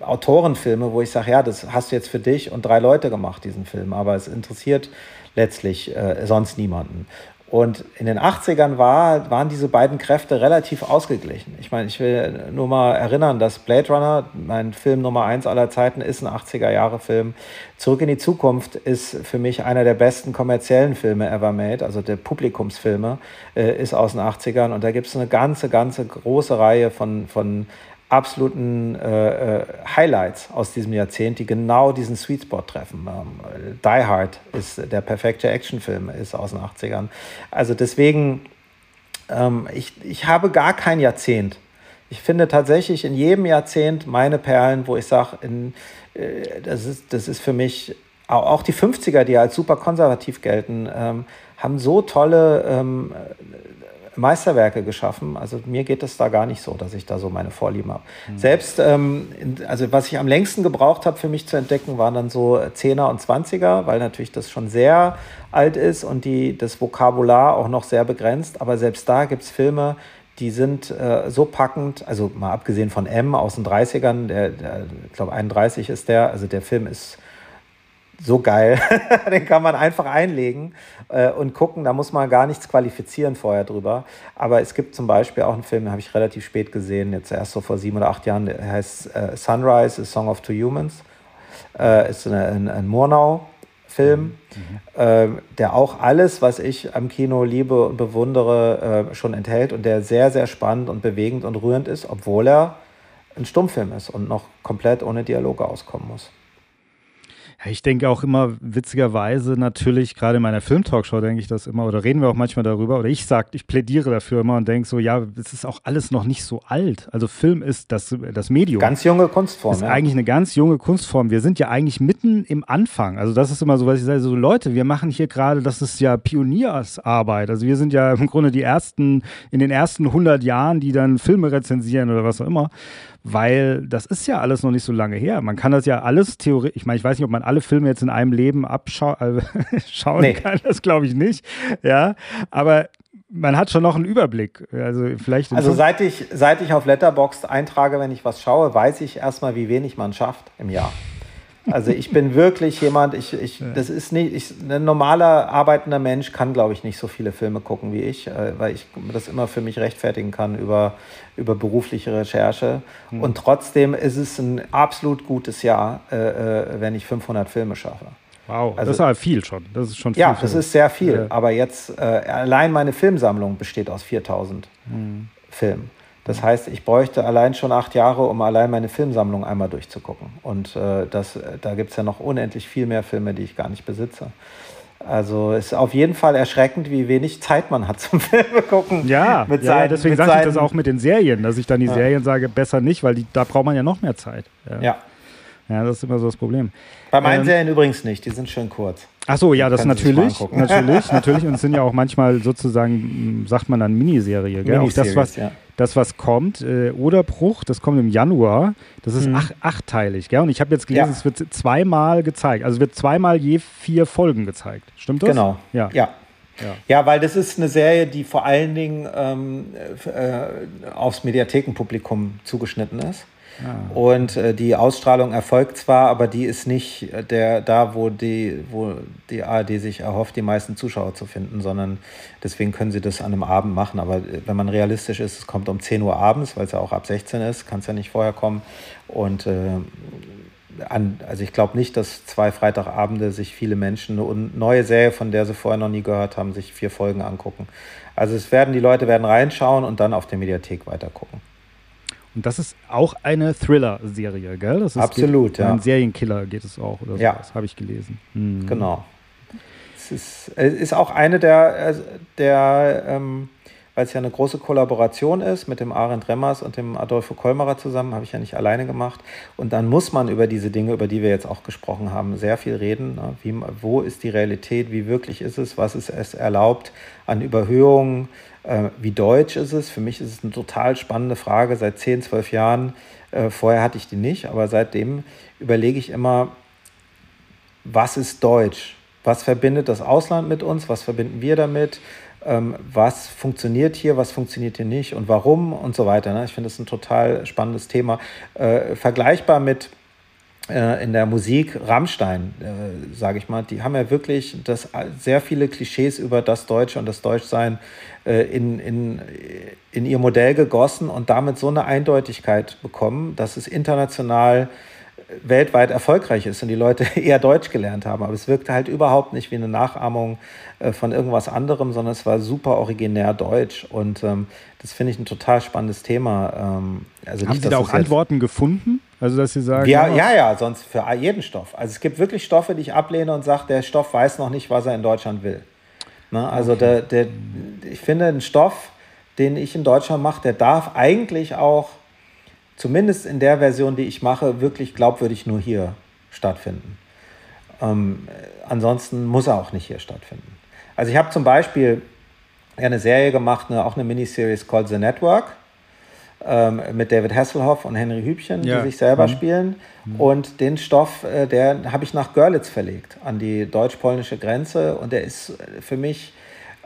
Autorenfilme, wo ich sage, ja, das hast du jetzt für dich und drei Leute gemacht, diesen Film. Aber es interessiert letztlich äh, sonst niemanden. Und in den 80ern war, waren diese beiden Kräfte relativ ausgeglichen. Ich meine, ich will nur mal erinnern, dass Blade Runner, mein Film Nummer eins aller Zeiten, ist ein 80er-Jahre-Film. Zurück in die Zukunft ist für mich einer der besten kommerziellen Filme ever made, also der Publikumsfilme, äh, ist aus den 80ern. Und da gibt es eine ganze, ganze große Reihe von, von absoluten äh, äh, Highlights aus diesem Jahrzehnt, die genau diesen Sweet Spot treffen. Ähm, Die Hard ist der perfekte Actionfilm, ist aus den 80ern. Also deswegen, ähm, ich, ich habe gar kein Jahrzehnt. Ich finde tatsächlich in jedem Jahrzehnt meine Perlen, wo ich sage, äh, das, ist, das ist für mich, auch die 50er, die als super konservativ gelten, ähm, haben so tolle ähm, Meisterwerke geschaffen. Also mir geht es da gar nicht so, dass ich da so meine Vorlieben habe. Mhm. Selbst, ähm, also was ich am längsten gebraucht habe für mich zu entdecken, waren dann so Zehner und Zwanziger, weil natürlich das schon sehr alt ist und die, das Vokabular auch noch sehr begrenzt. Aber selbst da gibt es Filme, die sind äh, so packend, also mal abgesehen von M aus den 30ern, der, der ich glaube 31 ist der, also der Film ist so geil. Den kann man einfach einlegen äh, und gucken. Da muss man gar nichts qualifizieren vorher drüber. Aber es gibt zum Beispiel auch einen Film, den habe ich relativ spät gesehen, jetzt erst so vor sieben oder acht Jahren, der heißt äh, Sunrise, A Song of Two Humans. Äh, ist eine, ein, ein Murnau-Film, mhm. äh, der auch alles, was ich am Kino liebe und bewundere, äh, schon enthält und der sehr, sehr spannend und bewegend und rührend ist, obwohl er ein Stummfilm ist und noch komplett ohne Dialoge auskommen muss. Ja, ich denke auch immer witzigerweise natürlich, gerade in meiner Filmtalkshow denke ich das immer, oder reden wir auch manchmal darüber, oder ich sage, ich plädiere dafür immer und denke so, ja, es ist auch alles noch nicht so alt. Also Film ist das, das Medium. Ganz junge Kunstform. Ist ja. eigentlich eine ganz junge Kunstform. Wir sind ja eigentlich mitten im Anfang. Also das ist immer so, was ich sage, so Leute, wir machen hier gerade, das ist ja Pioniersarbeit. Also wir sind ja im Grunde die ersten, in den ersten 100 Jahren, die dann Filme rezensieren oder was auch immer weil das ist ja alles noch nicht so lange her. Man kann das ja alles theoretisch, ich meine, ich weiß nicht, ob man alle Filme jetzt in einem Leben abschauen äh, nee. kann, das glaube ich nicht. Ja, aber man hat schon noch einen Überblick. Also vielleicht. Also seit ich, seit ich auf Letterboxd eintrage, wenn ich was schaue, weiß ich erstmal, wie wenig man schafft im Jahr. Also ich bin wirklich jemand, ich, ich, das ist nicht, ich, ein normaler arbeitender Mensch kann, glaube ich, nicht so viele Filme gucken wie ich, äh, weil ich das immer für mich rechtfertigen kann über, über berufliche Recherche. Mhm. Und trotzdem ist es ein absolut gutes Jahr, äh, äh wenn ich 500 Filme schaffe. Wow, also, das ist aber viel schon. Das ist schon viel. Ja, das ist sehr viel. Ja. Aber jetzt, äh, allein meine Filmsammlung besteht aus 4000 mhm. Filmen. Das heißt, ich bräuchte allein schon acht Jahre, um allein meine Filmsammlung einmal durchzugucken. Und äh, das, da gibt es ja noch unendlich viel mehr Filme, die ich gar nicht besitze. Also ist auf jeden Fall erschreckend, wie wenig Zeit man hat zum Filme gucken. Ja, mit ja seinen, deswegen sage ich das auch mit den Serien, dass ich dann die ja. Serien sage, besser nicht, weil die, da braucht man ja noch mehr Zeit. Ja. ja. Ja, das ist immer so das Problem. Bei meinen ähm, Serien übrigens nicht, die sind schön kurz. Ach so, ja, das natürlich, natürlich, natürlich. Und es sind ja auch manchmal sozusagen, sagt man dann Miniserie, gell? Auch das, was, ja. das, was kommt, äh, Oderbruch, das kommt im Januar, das ist mhm. ach, achtteilig, gell? Und ich habe jetzt gelesen, ja. es wird zweimal gezeigt, also es wird zweimal je vier Folgen gezeigt. Stimmt das? Genau. Ja. ja. Ja. ja, weil das ist eine Serie, die vor allen Dingen ähm, äh, aufs Mediathekenpublikum zugeschnitten ist. Ah. Und äh, die Ausstrahlung erfolgt zwar, aber die ist nicht äh, der, da, wo die, wo die ARD sich erhofft, die meisten Zuschauer zu finden, sondern deswegen können sie das an einem Abend machen. Aber äh, wenn man realistisch ist, es kommt um 10 Uhr abends, weil es ja auch ab 16 ist, kann es ja nicht vorher kommen. Und äh, an, also ich glaube nicht, dass zwei Freitagabende sich viele Menschen eine neue Serie, von der sie vorher noch nie gehört haben, sich vier Folgen angucken. Also es werden, die Leute werden reinschauen und dann auf der Mediathek weitergucken. Und das ist auch eine Thriller-Serie, gell? Das ist, Absolut, geht, ja. Ein Serienkiller geht es auch oder ja. sowas, habe ich gelesen. Mhm. Genau. Es ist, ist auch eine der, der ähm, weil es ja eine große Kollaboration ist mit dem Arendt Remmers und dem Adolfo Kolmerer zusammen, habe ich ja nicht alleine gemacht. Und dann muss man über diese Dinge, über die wir jetzt auch gesprochen haben, sehr viel reden. Ne? Wie, wo ist die Realität? Wie wirklich ist es? Was ist es erlaubt an Überhöhungen? Äh, wie deutsch ist es? Für mich ist es eine total spannende Frage seit 10, 12 Jahren. Äh, vorher hatte ich die nicht, aber seitdem überlege ich immer, was ist deutsch? Was verbindet das Ausland mit uns? Was verbinden wir damit? ähm, was funktioniert hier, was funktioniert hier nicht und warum und so weiter. Ne? Ich finde das ein total spannendes Thema. Äh, vergleichbar mit in der Musik Rammstein, äh, sage ich mal, die haben ja wirklich das, sehr viele Klischees über das Deutsche und das Deutschsein äh, in, in, in ihr Modell gegossen und damit so eine Eindeutigkeit bekommen, dass es international weltweit erfolgreich ist und die Leute eher Deutsch gelernt haben. Aber es wirkte halt überhaupt nicht wie eine Nachahmung äh, von irgendwas anderem, sondern es war super originär deutsch. Und ähm, das finde ich ein total spannendes Thema. Ähm, also haben nicht, Sie da auch Antworten gefunden? Also, dass Sie sagen. Ja, ja, ja, sonst für jeden Stoff. Also, es gibt wirklich Stoffe, die ich ablehne und sage, der Stoff weiß noch nicht, was er in Deutschland will. Ne? Also, okay. der, der, ich finde, ein Stoff, den ich in Deutschland mache, der darf eigentlich auch zumindest in der Version, die ich mache, wirklich glaubwürdig nur hier stattfinden. Ähm, ansonsten muss er auch nicht hier stattfinden. Also ich habe zum Beispiel eine Serie gemacht, eine, auch eine Miniseries called The Network ähm, mit David Hasselhoff und Henry Hübchen, ja. die sich selber mhm. spielen. Mhm. Und den Stoff, äh, der habe ich nach Görlitz verlegt, an die deutsch-polnische Grenze. Und der ist für mich,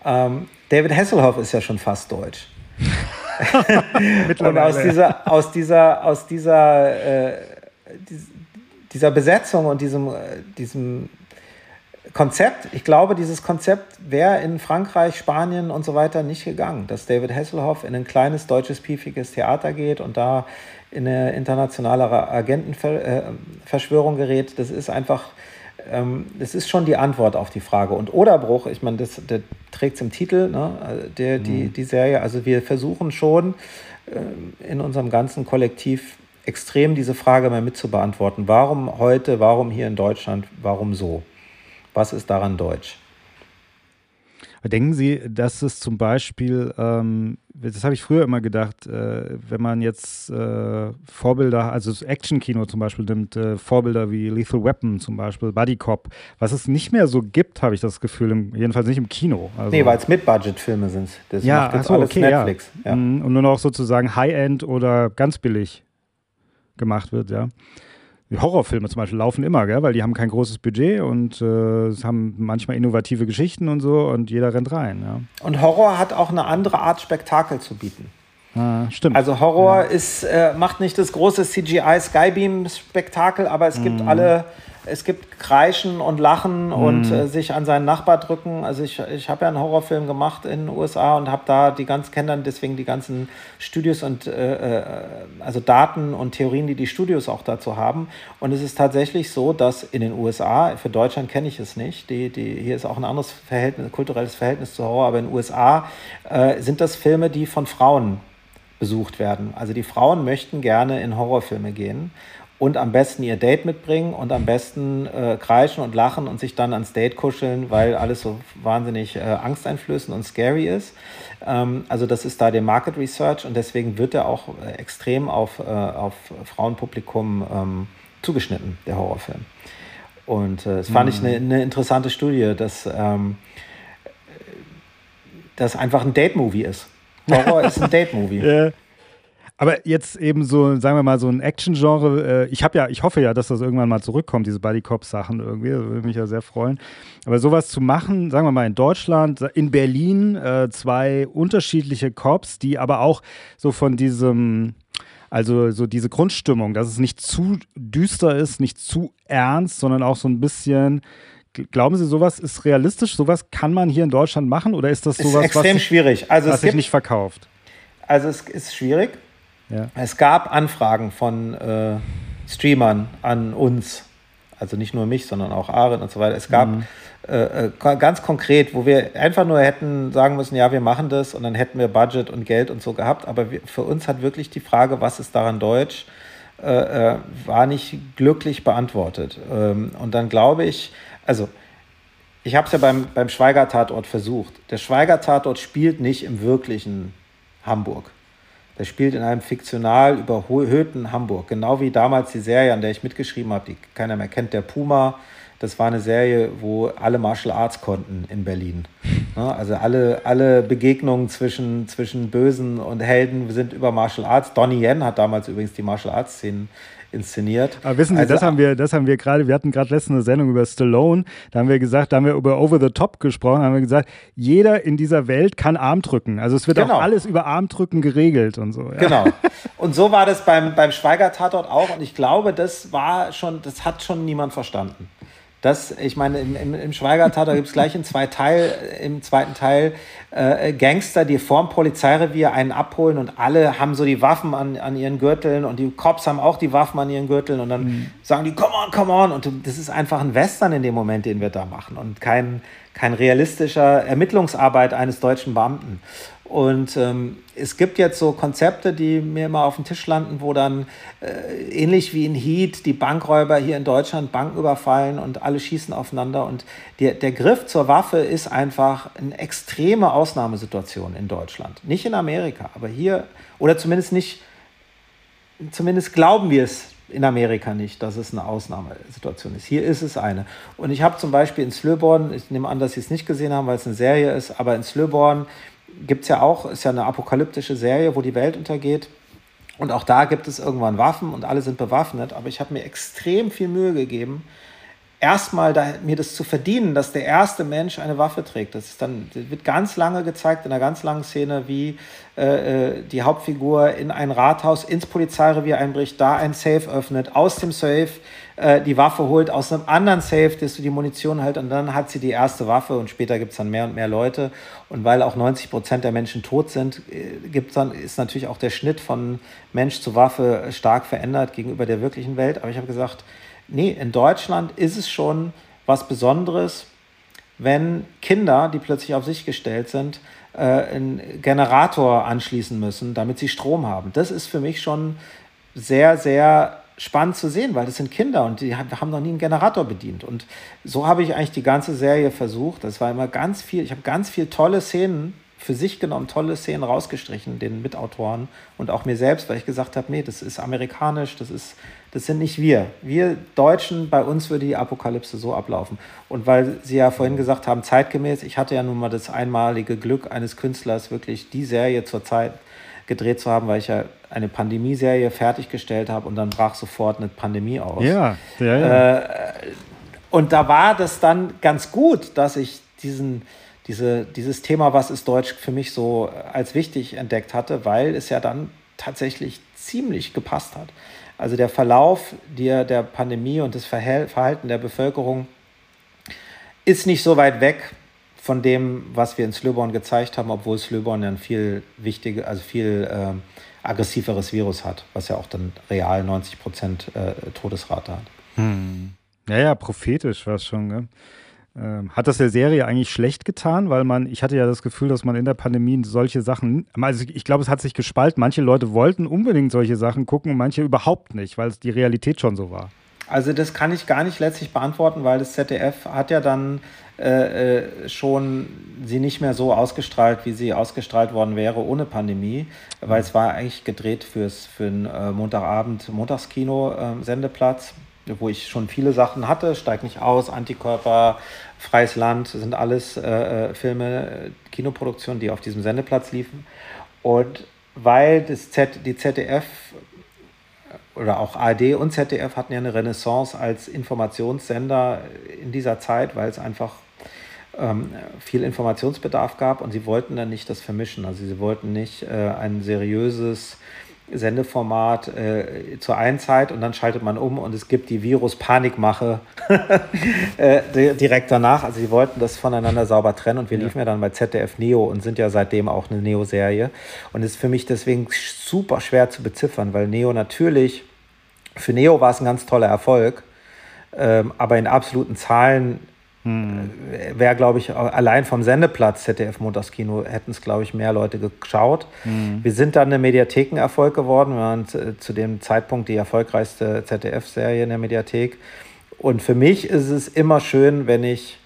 ähm, David Hasselhoff ist ja schon fast deutsch. und aus dieser, aus dieser, aus dieser, äh, dieser Besetzung und diesem, äh, diesem Konzept, ich glaube, dieses Konzept wäre in Frankreich, Spanien und so weiter nicht gegangen, dass David Hasselhoff in ein kleines deutsches piefiges Theater geht und da in eine internationale Agentenverschwörung gerät. Das ist einfach, ähm, das ist schon die Antwort auf die Frage. Und Oderbruch, ich meine, das, das trägt es im Titel, ne, der, die, mhm. die Serie. Also wir versuchen schon äh, in unserem ganzen Kollektiv extrem diese Frage mal mit zu beantworten. Warum heute, warum hier in Deutschland, warum so? Was ist daran deutsch? Denken Sie, dass es zum Beispiel, ähm, das habe ich früher immer gedacht, äh, wenn man jetzt äh, Vorbilder, also das Action-Kino zum Beispiel nimmt, äh, Vorbilder wie Lethal Weapon zum Beispiel, Buddy Cop, was es nicht mehr so gibt, habe ich das Gefühl, im, jedenfalls nicht im Kino. Also, nee, weil es Mit-Budget-Filme sind. Das ja, macht jetzt so, alles okay, Netflix. Ja. Ja. Mhm, und nur noch sozusagen High-End oder ganz billig gemacht wird, ja. Horrorfilme zum Beispiel laufen immer, gell? weil die haben kein großes Budget und äh, haben manchmal innovative Geschichten und so und jeder rennt rein. Ja. Und Horror hat auch eine andere Art Spektakel zu bieten. Ah, stimmt. Also Horror ja. ist, äh, macht nicht das große CGI Skybeam-Spektakel, aber es gibt mm. alle es gibt Kreischen und Lachen mhm. und äh, sich an seinen Nachbar drücken. Also ich, ich habe ja einen Horrorfilm gemacht in den USA und habe da die ganz, kenne dann deswegen die ganzen Studios und äh, äh, also Daten und Theorien, die die Studios auch dazu haben. Und es ist tatsächlich so, dass in den USA, für Deutschland kenne ich es nicht, die, die, hier ist auch ein anderes Verhältnis, kulturelles Verhältnis zu Horror, aber in den USA äh, sind das Filme, die von Frauen besucht werden. Also die Frauen möchten gerne in Horrorfilme gehen und am besten ihr Date mitbringen und am besten äh, kreischen und lachen und sich dann ans Date kuscheln, weil alles so wahnsinnig äh, angsteinflößend und scary ist. Ähm, also das ist da der Market Research und deswegen wird er auch äh, extrem auf, äh, auf Frauenpublikum ähm, zugeschnitten, der Horrorfilm. Und äh, das fand mhm. ich eine ne interessante Studie, dass ähm, das einfach ein Date-Movie ist. Horror ist ein Date-Movie. Ja. Aber jetzt eben so, sagen wir mal, so ein Action-Genre. Äh, ich habe ja, ich hoffe ja, dass das irgendwann mal zurückkommt, diese Buddy Cop-Sachen irgendwie. Das würde mich ja sehr freuen. Aber sowas zu machen, sagen wir mal in Deutschland, in Berlin, äh, zwei unterschiedliche Cops, die aber auch so von diesem, also so diese Grundstimmung, dass es nicht zu düster ist, nicht zu ernst, sondern auch so ein bisschen. Glauben Sie, sowas ist realistisch? Sowas kann man hier in Deutschland machen oder ist das sowas, ist extrem was, schwierig. Also was sich nicht verkauft? Also es ist schwierig. Ja. Es gab Anfragen von äh, Streamern an uns, also nicht nur mich, sondern auch Aaron und so weiter. Es gab mhm. äh, äh ganz konkret, wo wir einfach nur hätten sagen müssen, ja, wir machen das und dann hätten wir Budget und Geld und so gehabt. Aber wir, für uns hat wirklich die Frage, was ist daran deutsch, äh, äh war nicht glücklich beantwortet. Ähm, und dann glaube ich, also ich habe es ja beim, beim Schweiger-Tatort versucht. Der Schweiger-Tatort spielt nicht im wirklichen Hamburg. Der spielt in einem fiktional überhöhten Hamburg. Genau wie damals die Serie, an der ich mitgeschrieben habe, die keiner mehr kennt, der Puma. Das war eine Serie, wo alle Martial Arts konnten in Berlin. Also alle, alle Begegnungen zwischen, zwischen Bösen und Helden sind über Martial Arts. Donnie Yen hat damals übrigens die Martial Arts Szenen inszeniert. Aber wissen Sie, also, das haben wir, das haben wir gerade, wir hatten gerade letzte eine Sendung über Stallone, da haben wir gesagt, da haben wir über Over the Top gesprochen, haben wir gesagt, jeder in dieser Welt kann Armdrücken. Also es wird genau. auch alles über Armdrücken geregelt und so. Ja. Genau. Und so war das beim, beim Schweiger-Tatort auch und ich glaube, das war schon, das hat schon niemand verstanden. Das, ich meine, im, im, im Schweiger-Tatort gibt es gleich in zwei Teil, im zweiten Teil äh, Gangster, die vorm Polizeirevier einen abholen und alle haben so die Waffen an, an ihren Gürteln und die Cops haben auch die Waffen an ihren Gürteln und dann mhm. sagen die, come on, come on. Und das ist einfach ein Western in dem Moment, den wir da machen und kein, kein realistischer Ermittlungsarbeit eines deutschen Beamten. Und ähm, es gibt jetzt so Konzepte, die mir immer auf den Tisch landen, wo dann äh, ähnlich wie in Heat die Bankräuber hier in Deutschland Banken überfallen und alle schießen aufeinander. Und der, der Griff zur Waffe ist einfach eine extreme Ausnahmesituation in Deutschland. Nicht in Amerika, aber hier, oder zumindest nicht, zumindest glauben wir es in Amerika nicht, dass es eine Ausnahmesituation ist. Hier ist es eine. Und ich habe zum Beispiel in Slöborn, ich nehme an, dass Sie es nicht gesehen haben, weil es eine Serie ist, aber in Slöborn gibt es ja auch, ist ja eine apokalyptische Serie, wo die Welt untergeht. Und auch da gibt es irgendwann Waffen und alle sind bewaffnet. Aber ich habe mir extrem viel Mühe gegeben, erstmal da, mir das zu verdienen, dass der erste Mensch eine Waffe trägt. Das, ist dann, das wird ganz lange gezeigt, in einer ganz langen Szene, wie äh, äh, die Hauptfigur in ein Rathaus ins Polizeirevier einbricht, da ein Safe öffnet, aus dem Safe äh, die Waffe holt, aus einem anderen Safe, dass du die Munition halt und dann hat sie die erste Waffe und später gibt es dann mehr und mehr Leute. Und weil auch 90 Prozent der Menschen tot sind, äh, gibt's dann, ist natürlich auch der Schnitt von Mensch zu Waffe stark verändert gegenüber der wirklichen Welt. Aber ich habe gesagt, nee, in Deutschland ist es schon was Besonderes, wenn Kinder, die plötzlich auf sich gestellt sind, äh, einen Generator anschließen müssen, damit sie Strom haben. Das ist für mich schon sehr, sehr spannend zu sehen, weil das sind Kinder und die haben noch nie einen Generator bedient. Und so habe ich eigentlich die ganze Serie versucht. Das war immer ganz viel, ich habe ganz viele tolle Szenen für sich genommen tolle Szenen rausgestrichen, den Mitautoren und auch mir selbst, weil ich gesagt habe, nee, das ist amerikanisch, das ist, das sind nicht wir. Wir Deutschen, bei uns würde die Apokalypse so ablaufen. Und weil Sie ja vorhin gesagt haben, zeitgemäß, ich hatte ja nun mal das einmalige Glück eines Künstlers, wirklich die Serie zur Zeit gedreht zu haben, weil ich ja eine Pandemie-Serie fertiggestellt habe und dann brach sofort eine Pandemie aus. Ja, ja, ja. Äh, und da war das dann ganz gut, dass ich diesen diese, dieses Thema, was ist Deutsch, für mich so als wichtig entdeckt hatte, weil es ja dann tatsächlich ziemlich gepasst hat. Also der Verlauf der, der Pandemie und das Verhalten der Bevölkerung ist nicht so weit weg von dem, was wir in Slöborn gezeigt haben, obwohl Slöborn ja ein viel wichtiger, also viel äh, aggressiveres Virus hat, was ja auch dann real 90 Prozent äh, Todesrate hat. Hm. Ja, ja, prophetisch war es schon. Gell? Ähm, hat das der Serie eigentlich schlecht getan? Weil man, ich hatte ja das Gefühl, dass man in der Pandemie solche Sachen, also ich glaube, es hat sich gespalten. Manche Leute wollten unbedingt solche Sachen gucken und manche überhaupt nicht, weil es die Realität schon so war. Also das kann ich gar nicht letztlich beantworten, weil das ZDF hat ja dann äh, äh, schon sie nicht mehr so ausgestrahlt, wie sie ausgestrahlt worden wäre ohne Pandemie, weil es war eigentlich gedreht fürs, für einen äh, Montagabend, Montagskino-Sendeplatz. Ähm, wo ich schon viele Sachen hatte, Steig nicht aus, Antikörper, Freies Land, sind alles äh, äh Filme, Kinoproduktionen, die auf diesem Sendeplatz liefen. Und weil das Z, die ZDF oder auch ARD und ZDF hatten ja eine Renaissance als Informationssender in dieser Zeit, weil es einfach ähm, viel Informationsbedarf gab und sie wollten dann nicht das vermischen. Also sie wollten nicht äh, ein seriöses Sendeformat äh, zur einen Zeit und dann schaltet man um und es gibt die Virus-Panikmache äh, direkt danach. Also sie wollten das voneinander sauber trennen und wir ja. liefen ja dann bei ZDF Neo und sind ja seitdem auch eine Neo-Serie. Und es ist für mich deswegen super schwer zu beziffern, weil Neo natürlich, für Neo war es ein ganz toller Erfolg, ähm, aber in absoluten Zahlen hm. Wäre, glaube ich, allein vom Sendeplatz ZDF Montagskino hätten es, glaube ich, mehr Leute geschaut. Hm. Wir sind dann eine Mediathekenerfolg geworden. Wir waren zu dem Zeitpunkt die erfolgreichste ZDF-Serie in der Mediathek. Und für mich ist es immer schön, wenn ich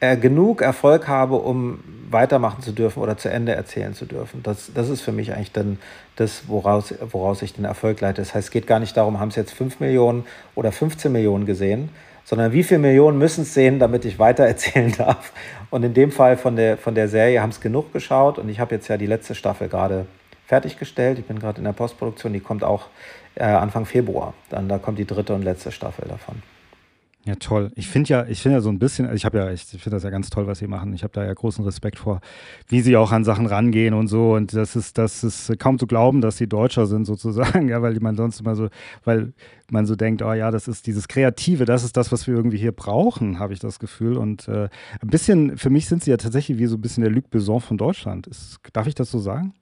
äh, genug Erfolg habe, um weitermachen zu dürfen oder zu Ende erzählen zu dürfen. Das, das ist für mich eigentlich dann das, woraus, woraus ich den Erfolg leite. Das heißt, es geht gar nicht darum, haben es jetzt 5 Millionen oder 15 Millionen gesehen, sondern wie viele Millionen müssen es sehen, damit ich weiter erzählen darf. Und in dem Fall von der, von der Serie haben es genug geschaut und ich habe jetzt ja die letzte Staffel gerade fertiggestellt. Ich bin gerade in der Postproduktion, die kommt auch äh, Anfang Februar. Dann da kommt die dritte und letzte Staffel davon. Ja, toll. Ich finde ja, ich finde ja so ein bisschen, ich habe ja, ich finde das ja ganz toll, was sie machen. Ich habe da ja großen Respekt vor, wie sie auch an Sachen rangehen und so. Und das ist, das ist kaum zu glauben, dass sie Deutscher sind sozusagen, ja, weil man sonst immer so, weil man so denkt, oh ja, das ist dieses Kreative, das ist das, was wir irgendwie hier brauchen, habe ich das Gefühl. Und äh, ein bisschen, für mich sind sie ja tatsächlich wie so ein bisschen der Luc Besson von Deutschland. Ist, darf ich das so sagen?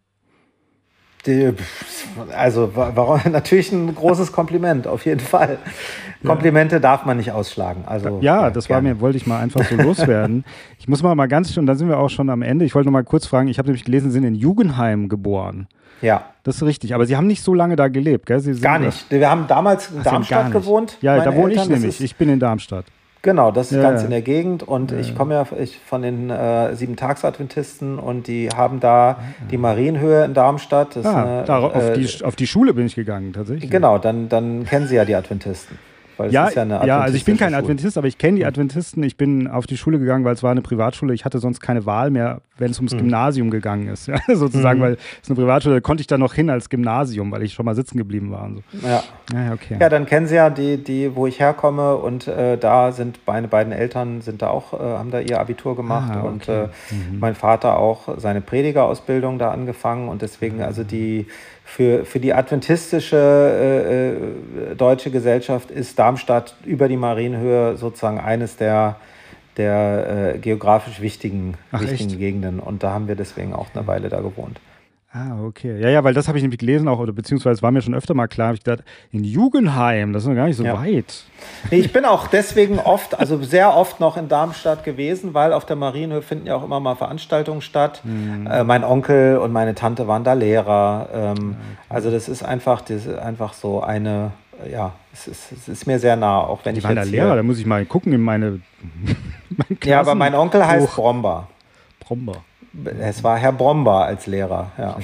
Also warum natürlich ein großes Kompliment, auf jeden Fall. Ja. Komplimente darf man nicht ausschlagen. Also, ja, ja das gerne. war mir, wollte ich mal einfach so loswerden. ich muss mal, mal ganz schön, da sind wir auch schon am Ende. Ich wollte noch mal kurz fragen, ich habe nämlich gelesen, Sie sind in Jugendheim geboren. Ja. Das ist richtig, aber Sie haben nicht so lange da gelebt, gell? gar nicht. Wir haben damals in Ach, Darmstadt gewohnt. Ja, da wohne Eltern. ich nämlich. Ich bin in Darmstadt. Genau, das ist ja, ganz ja. in der Gegend und ja. ich komme ja ich, von den äh, Sieben-Tags-Adventisten und die haben da die Marienhöhe in Darmstadt. Ah, eine, da, auf, äh, die, auf die Schule bin ich gegangen, tatsächlich. Genau, dann, dann kennen Sie ja die Adventisten. Ja, ja, ja, also ich bin kein. Adventist, aber ich kenne die Adventisten. Ich bin auf die Schule gegangen, weil es war eine Privatschule. Ich hatte sonst keine Wahl mehr, wenn es ums mhm. Gymnasium gegangen ist. Ja, sozusagen, mhm. weil es eine Privatschule, da konnte ich da noch hin als Gymnasium, weil ich schon mal sitzen geblieben war. Und so. Ja. Ja, okay. ja, dann kennen Sie ja die, die wo ich herkomme und äh, da sind meine beiden Eltern sind da auch, äh, haben da ihr Abitur gemacht ah, okay. und äh, mhm. mein Vater auch seine Predigerausbildung da angefangen und deswegen also die für, für die adventistische äh, äh, deutsche Gesellschaft ist Darmstadt über die Marienhöhe sozusagen eines der, der äh, geografisch wichtigen, Ach, wichtigen Gegenden. Und da haben wir deswegen auch eine Weile da gewohnt. Ah, okay. Ja, ja, weil das habe ich nämlich gelesen auch, oder beziehungsweise war mir schon öfter mal klar, habe ich gedacht, in Jugendheim, das ist noch gar nicht so ja. weit. Ich bin auch deswegen oft, also sehr oft noch in Darmstadt gewesen, weil auf der Marienhöhe finden ja auch immer mal Veranstaltungen statt. Mhm. Äh, mein Onkel und meine Tante waren da Lehrer. Ähm, okay. Also das ist einfach, das ist einfach so eine, ja, es ist, es ist mir sehr nah, auch wenn Die ich waren jetzt da Lehrer, da muss ich mal gucken in meine, meine Ja, aber mein Onkel heißt Bromba. Bromba. Es war Herr Bromba als Lehrer, ja.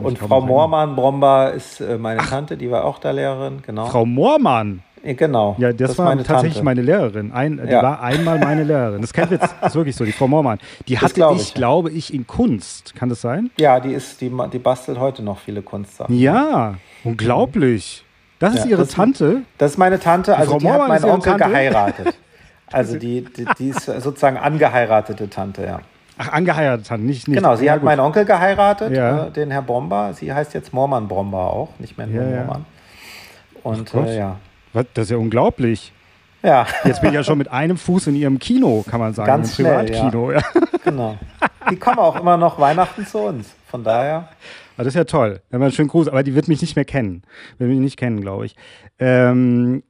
Und Frau Moormann Bromba ist äh, meine Ach. Tante, die war auch da Lehrerin, genau. Frau Moormann? Genau. Ja, das, das war meine tatsächlich Tante. meine Lehrerin. Ein, die ja. war einmal meine Lehrerin. Das ist kein Witz. Das ist wirklich so. Die Frau Moormann. Die hatte glaub ich, ich, glaube ich, in Kunst. Kann das sein? Ja, die ist, die, die bastelt heute noch viele Kunstsachen. Ja, unglaublich. Das ist ja, ihre das, Tante. Das ist meine Tante. Also die, die hat meinen Onkel Tante? geheiratet. Also die, die, die ist sozusagen angeheiratete Tante, ja. Ach, angeheiratet hat, nicht, nicht. Genau, sie ja, hat gut. meinen Onkel geheiratet, ja. äh, den Herr Bromba. Sie heißt jetzt Mormann Bromba auch, nicht mehr nur ja, Mormann. Und äh, ja. Was, das ist ja unglaublich. Ja. Jetzt bin ich ja schon mit einem Fuß in ihrem Kino, kann man sagen. Ganz Im Privatkino. Ja. Genau. Die kommen auch immer noch Weihnachten zu uns. Von daher. das ist ja toll. Wenn man schön Gruß, aber die wird mich nicht mehr kennen. Wird mich nicht kennen, glaube ich. Ähm,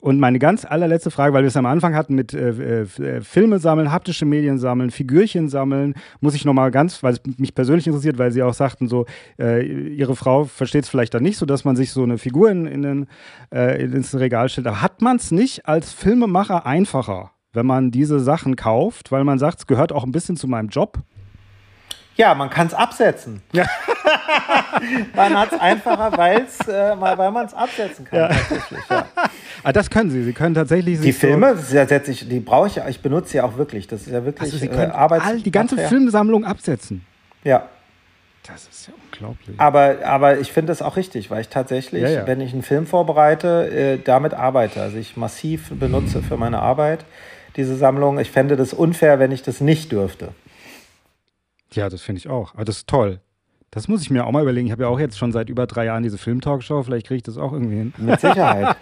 und meine ganz allerletzte Frage, weil wir es am Anfang hatten mit äh, äh, Filme sammeln, haptische Medien sammeln, Figürchen sammeln, muss ich nochmal ganz, weil es mich persönlich interessiert, weil Sie auch sagten, so, äh, Ihre Frau versteht es vielleicht dann nicht so, dass man sich so eine Figur in, in den, äh, ins Regal stellt. Aber hat man es nicht als Filmemacher einfacher, wenn man diese Sachen kauft, weil man sagt, es gehört auch ein bisschen zu meinem Job? Ja, man kann es absetzen. Ja. man hat es einfacher, weil's, äh, weil man es absetzen kann. Ja. Tatsächlich, ja. ah, das können Sie. Sie können tatsächlich. Die Filme, so setze ich, die brauche ich ja, ich benutze sie auch wirklich. Das ist ja wirklich also Sie können äh, Arbeits all die ganze Filmsammlung absetzen. Ja. Das ist ja unglaublich. Aber, aber ich finde das auch richtig, weil ich tatsächlich, ja, ja. wenn ich einen Film vorbereite, äh, damit arbeite. Also ich massiv benutze für meine Arbeit diese Sammlung. Ich fände das unfair, wenn ich das nicht dürfte. Ja, das finde ich auch. Aber das ist toll. Das muss ich mir auch mal überlegen. Ich habe ja auch jetzt schon seit über drei Jahren diese Film-Talkshow. Vielleicht kriege ich das auch irgendwie hin. Mit Sicherheit.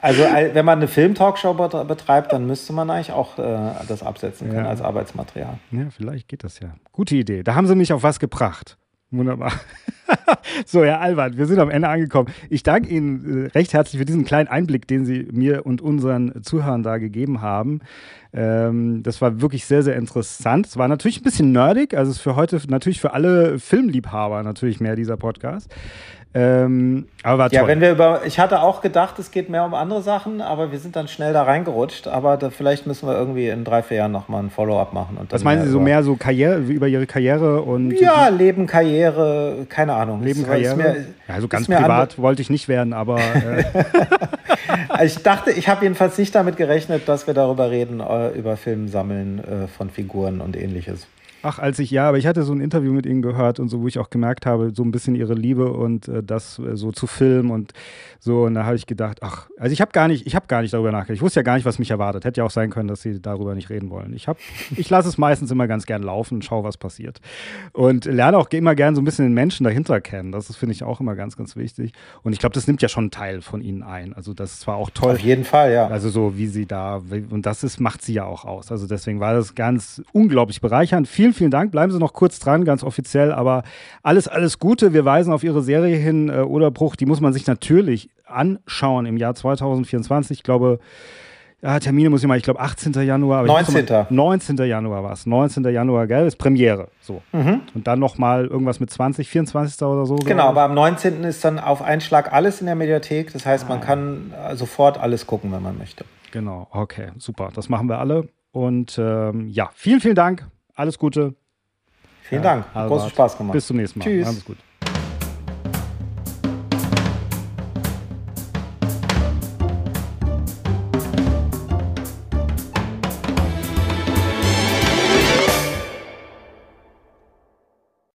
Also wenn man eine Film-Talkshow betreibt, dann müsste man eigentlich auch äh, das absetzen können ja. als Arbeitsmaterial. Ja, vielleicht geht das ja. Gute Idee. Da haben sie mich auf was gebracht. Wunderbar. so, Herr Albert, wir sind am Ende angekommen. Ich danke Ihnen äh, recht herzlich für diesen kleinen Einblick, den Sie mir und unseren Zuhörern da gegeben haben. Ähm, das war wirklich sehr, sehr interessant. Es war natürlich ein bisschen nerdig, also ist für heute natürlich für alle Filmliebhaber natürlich mehr dieser Podcast. Ähm, aber war ja, toll. wenn wir über, ich hatte auch gedacht, es geht mehr um andere Sachen, aber wir sind dann schnell da reingerutscht. Aber da, vielleicht müssen wir irgendwie in drei, vier Jahren nochmal ein Follow-up machen. Was meinen Sie so mehr so Karriere, über Ihre Karriere und. Ja, Leben, Karriere, keine Ahnung. Leben, Karriere? Mir, ja, so ganz privat wollte ich nicht werden, aber. Äh. ich dachte, ich habe jedenfalls nicht damit gerechnet, dass wir darüber reden, äh, über Filmsammeln äh, von Figuren und ähnliches. Ach, als ich, ja, aber ich hatte so ein Interview mit ihnen gehört und so, wo ich auch gemerkt habe, so ein bisschen ihre Liebe und äh, das äh, so zu filmen und so. Und da habe ich gedacht, ach, also ich habe gar nicht, ich habe gar nicht darüber nachgedacht. Ich wusste ja gar nicht, was mich erwartet. Hätte ja auch sein können, dass sie darüber nicht reden wollen. Ich habe, ich lasse es meistens immer ganz gern laufen und schaue, was passiert. Und lerne auch immer gern so ein bisschen den Menschen dahinter kennen. Das finde ich auch immer ganz, ganz wichtig. Und ich glaube, das nimmt ja schon einen Teil von ihnen ein. Also das ist zwar auch toll. Auf jeden Fall, ja. Also so, wie sie da, und das ist, macht sie ja auch aus. Also deswegen war das ganz unglaublich bereichernd. Vielen, vielen Dank. Bleiben Sie noch kurz dran, ganz offiziell, aber alles, alles Gute. Wir weisen auf Ihre Serie hin, äh, Oderbruch. Die muss man sich natürlich anschauen im Jahr 2024. Ich glaube, ja, Termine muss ich mal, ich glaube 18. Januar. 19. Mal, 19. Januar war es. 19. Januar, gell? Ist Premiere. So. Mhm. Und dann nochmal irgendwas mit 20, 24. oder so. Genau, aber am 19. ist dann auf einen Schlag alles in der Mediathek. Das heißt, man ah. kann äh, sofort alles gucken, wenn man möchte. Genau, okay, super. Das machen wir alle. Und ähm, ja, vielen, vielen Dank. Alles Gute. Vielen Dank. Großen Spaß gemacht. Bis zum nächsten Mal. Tschüss. Alles gut.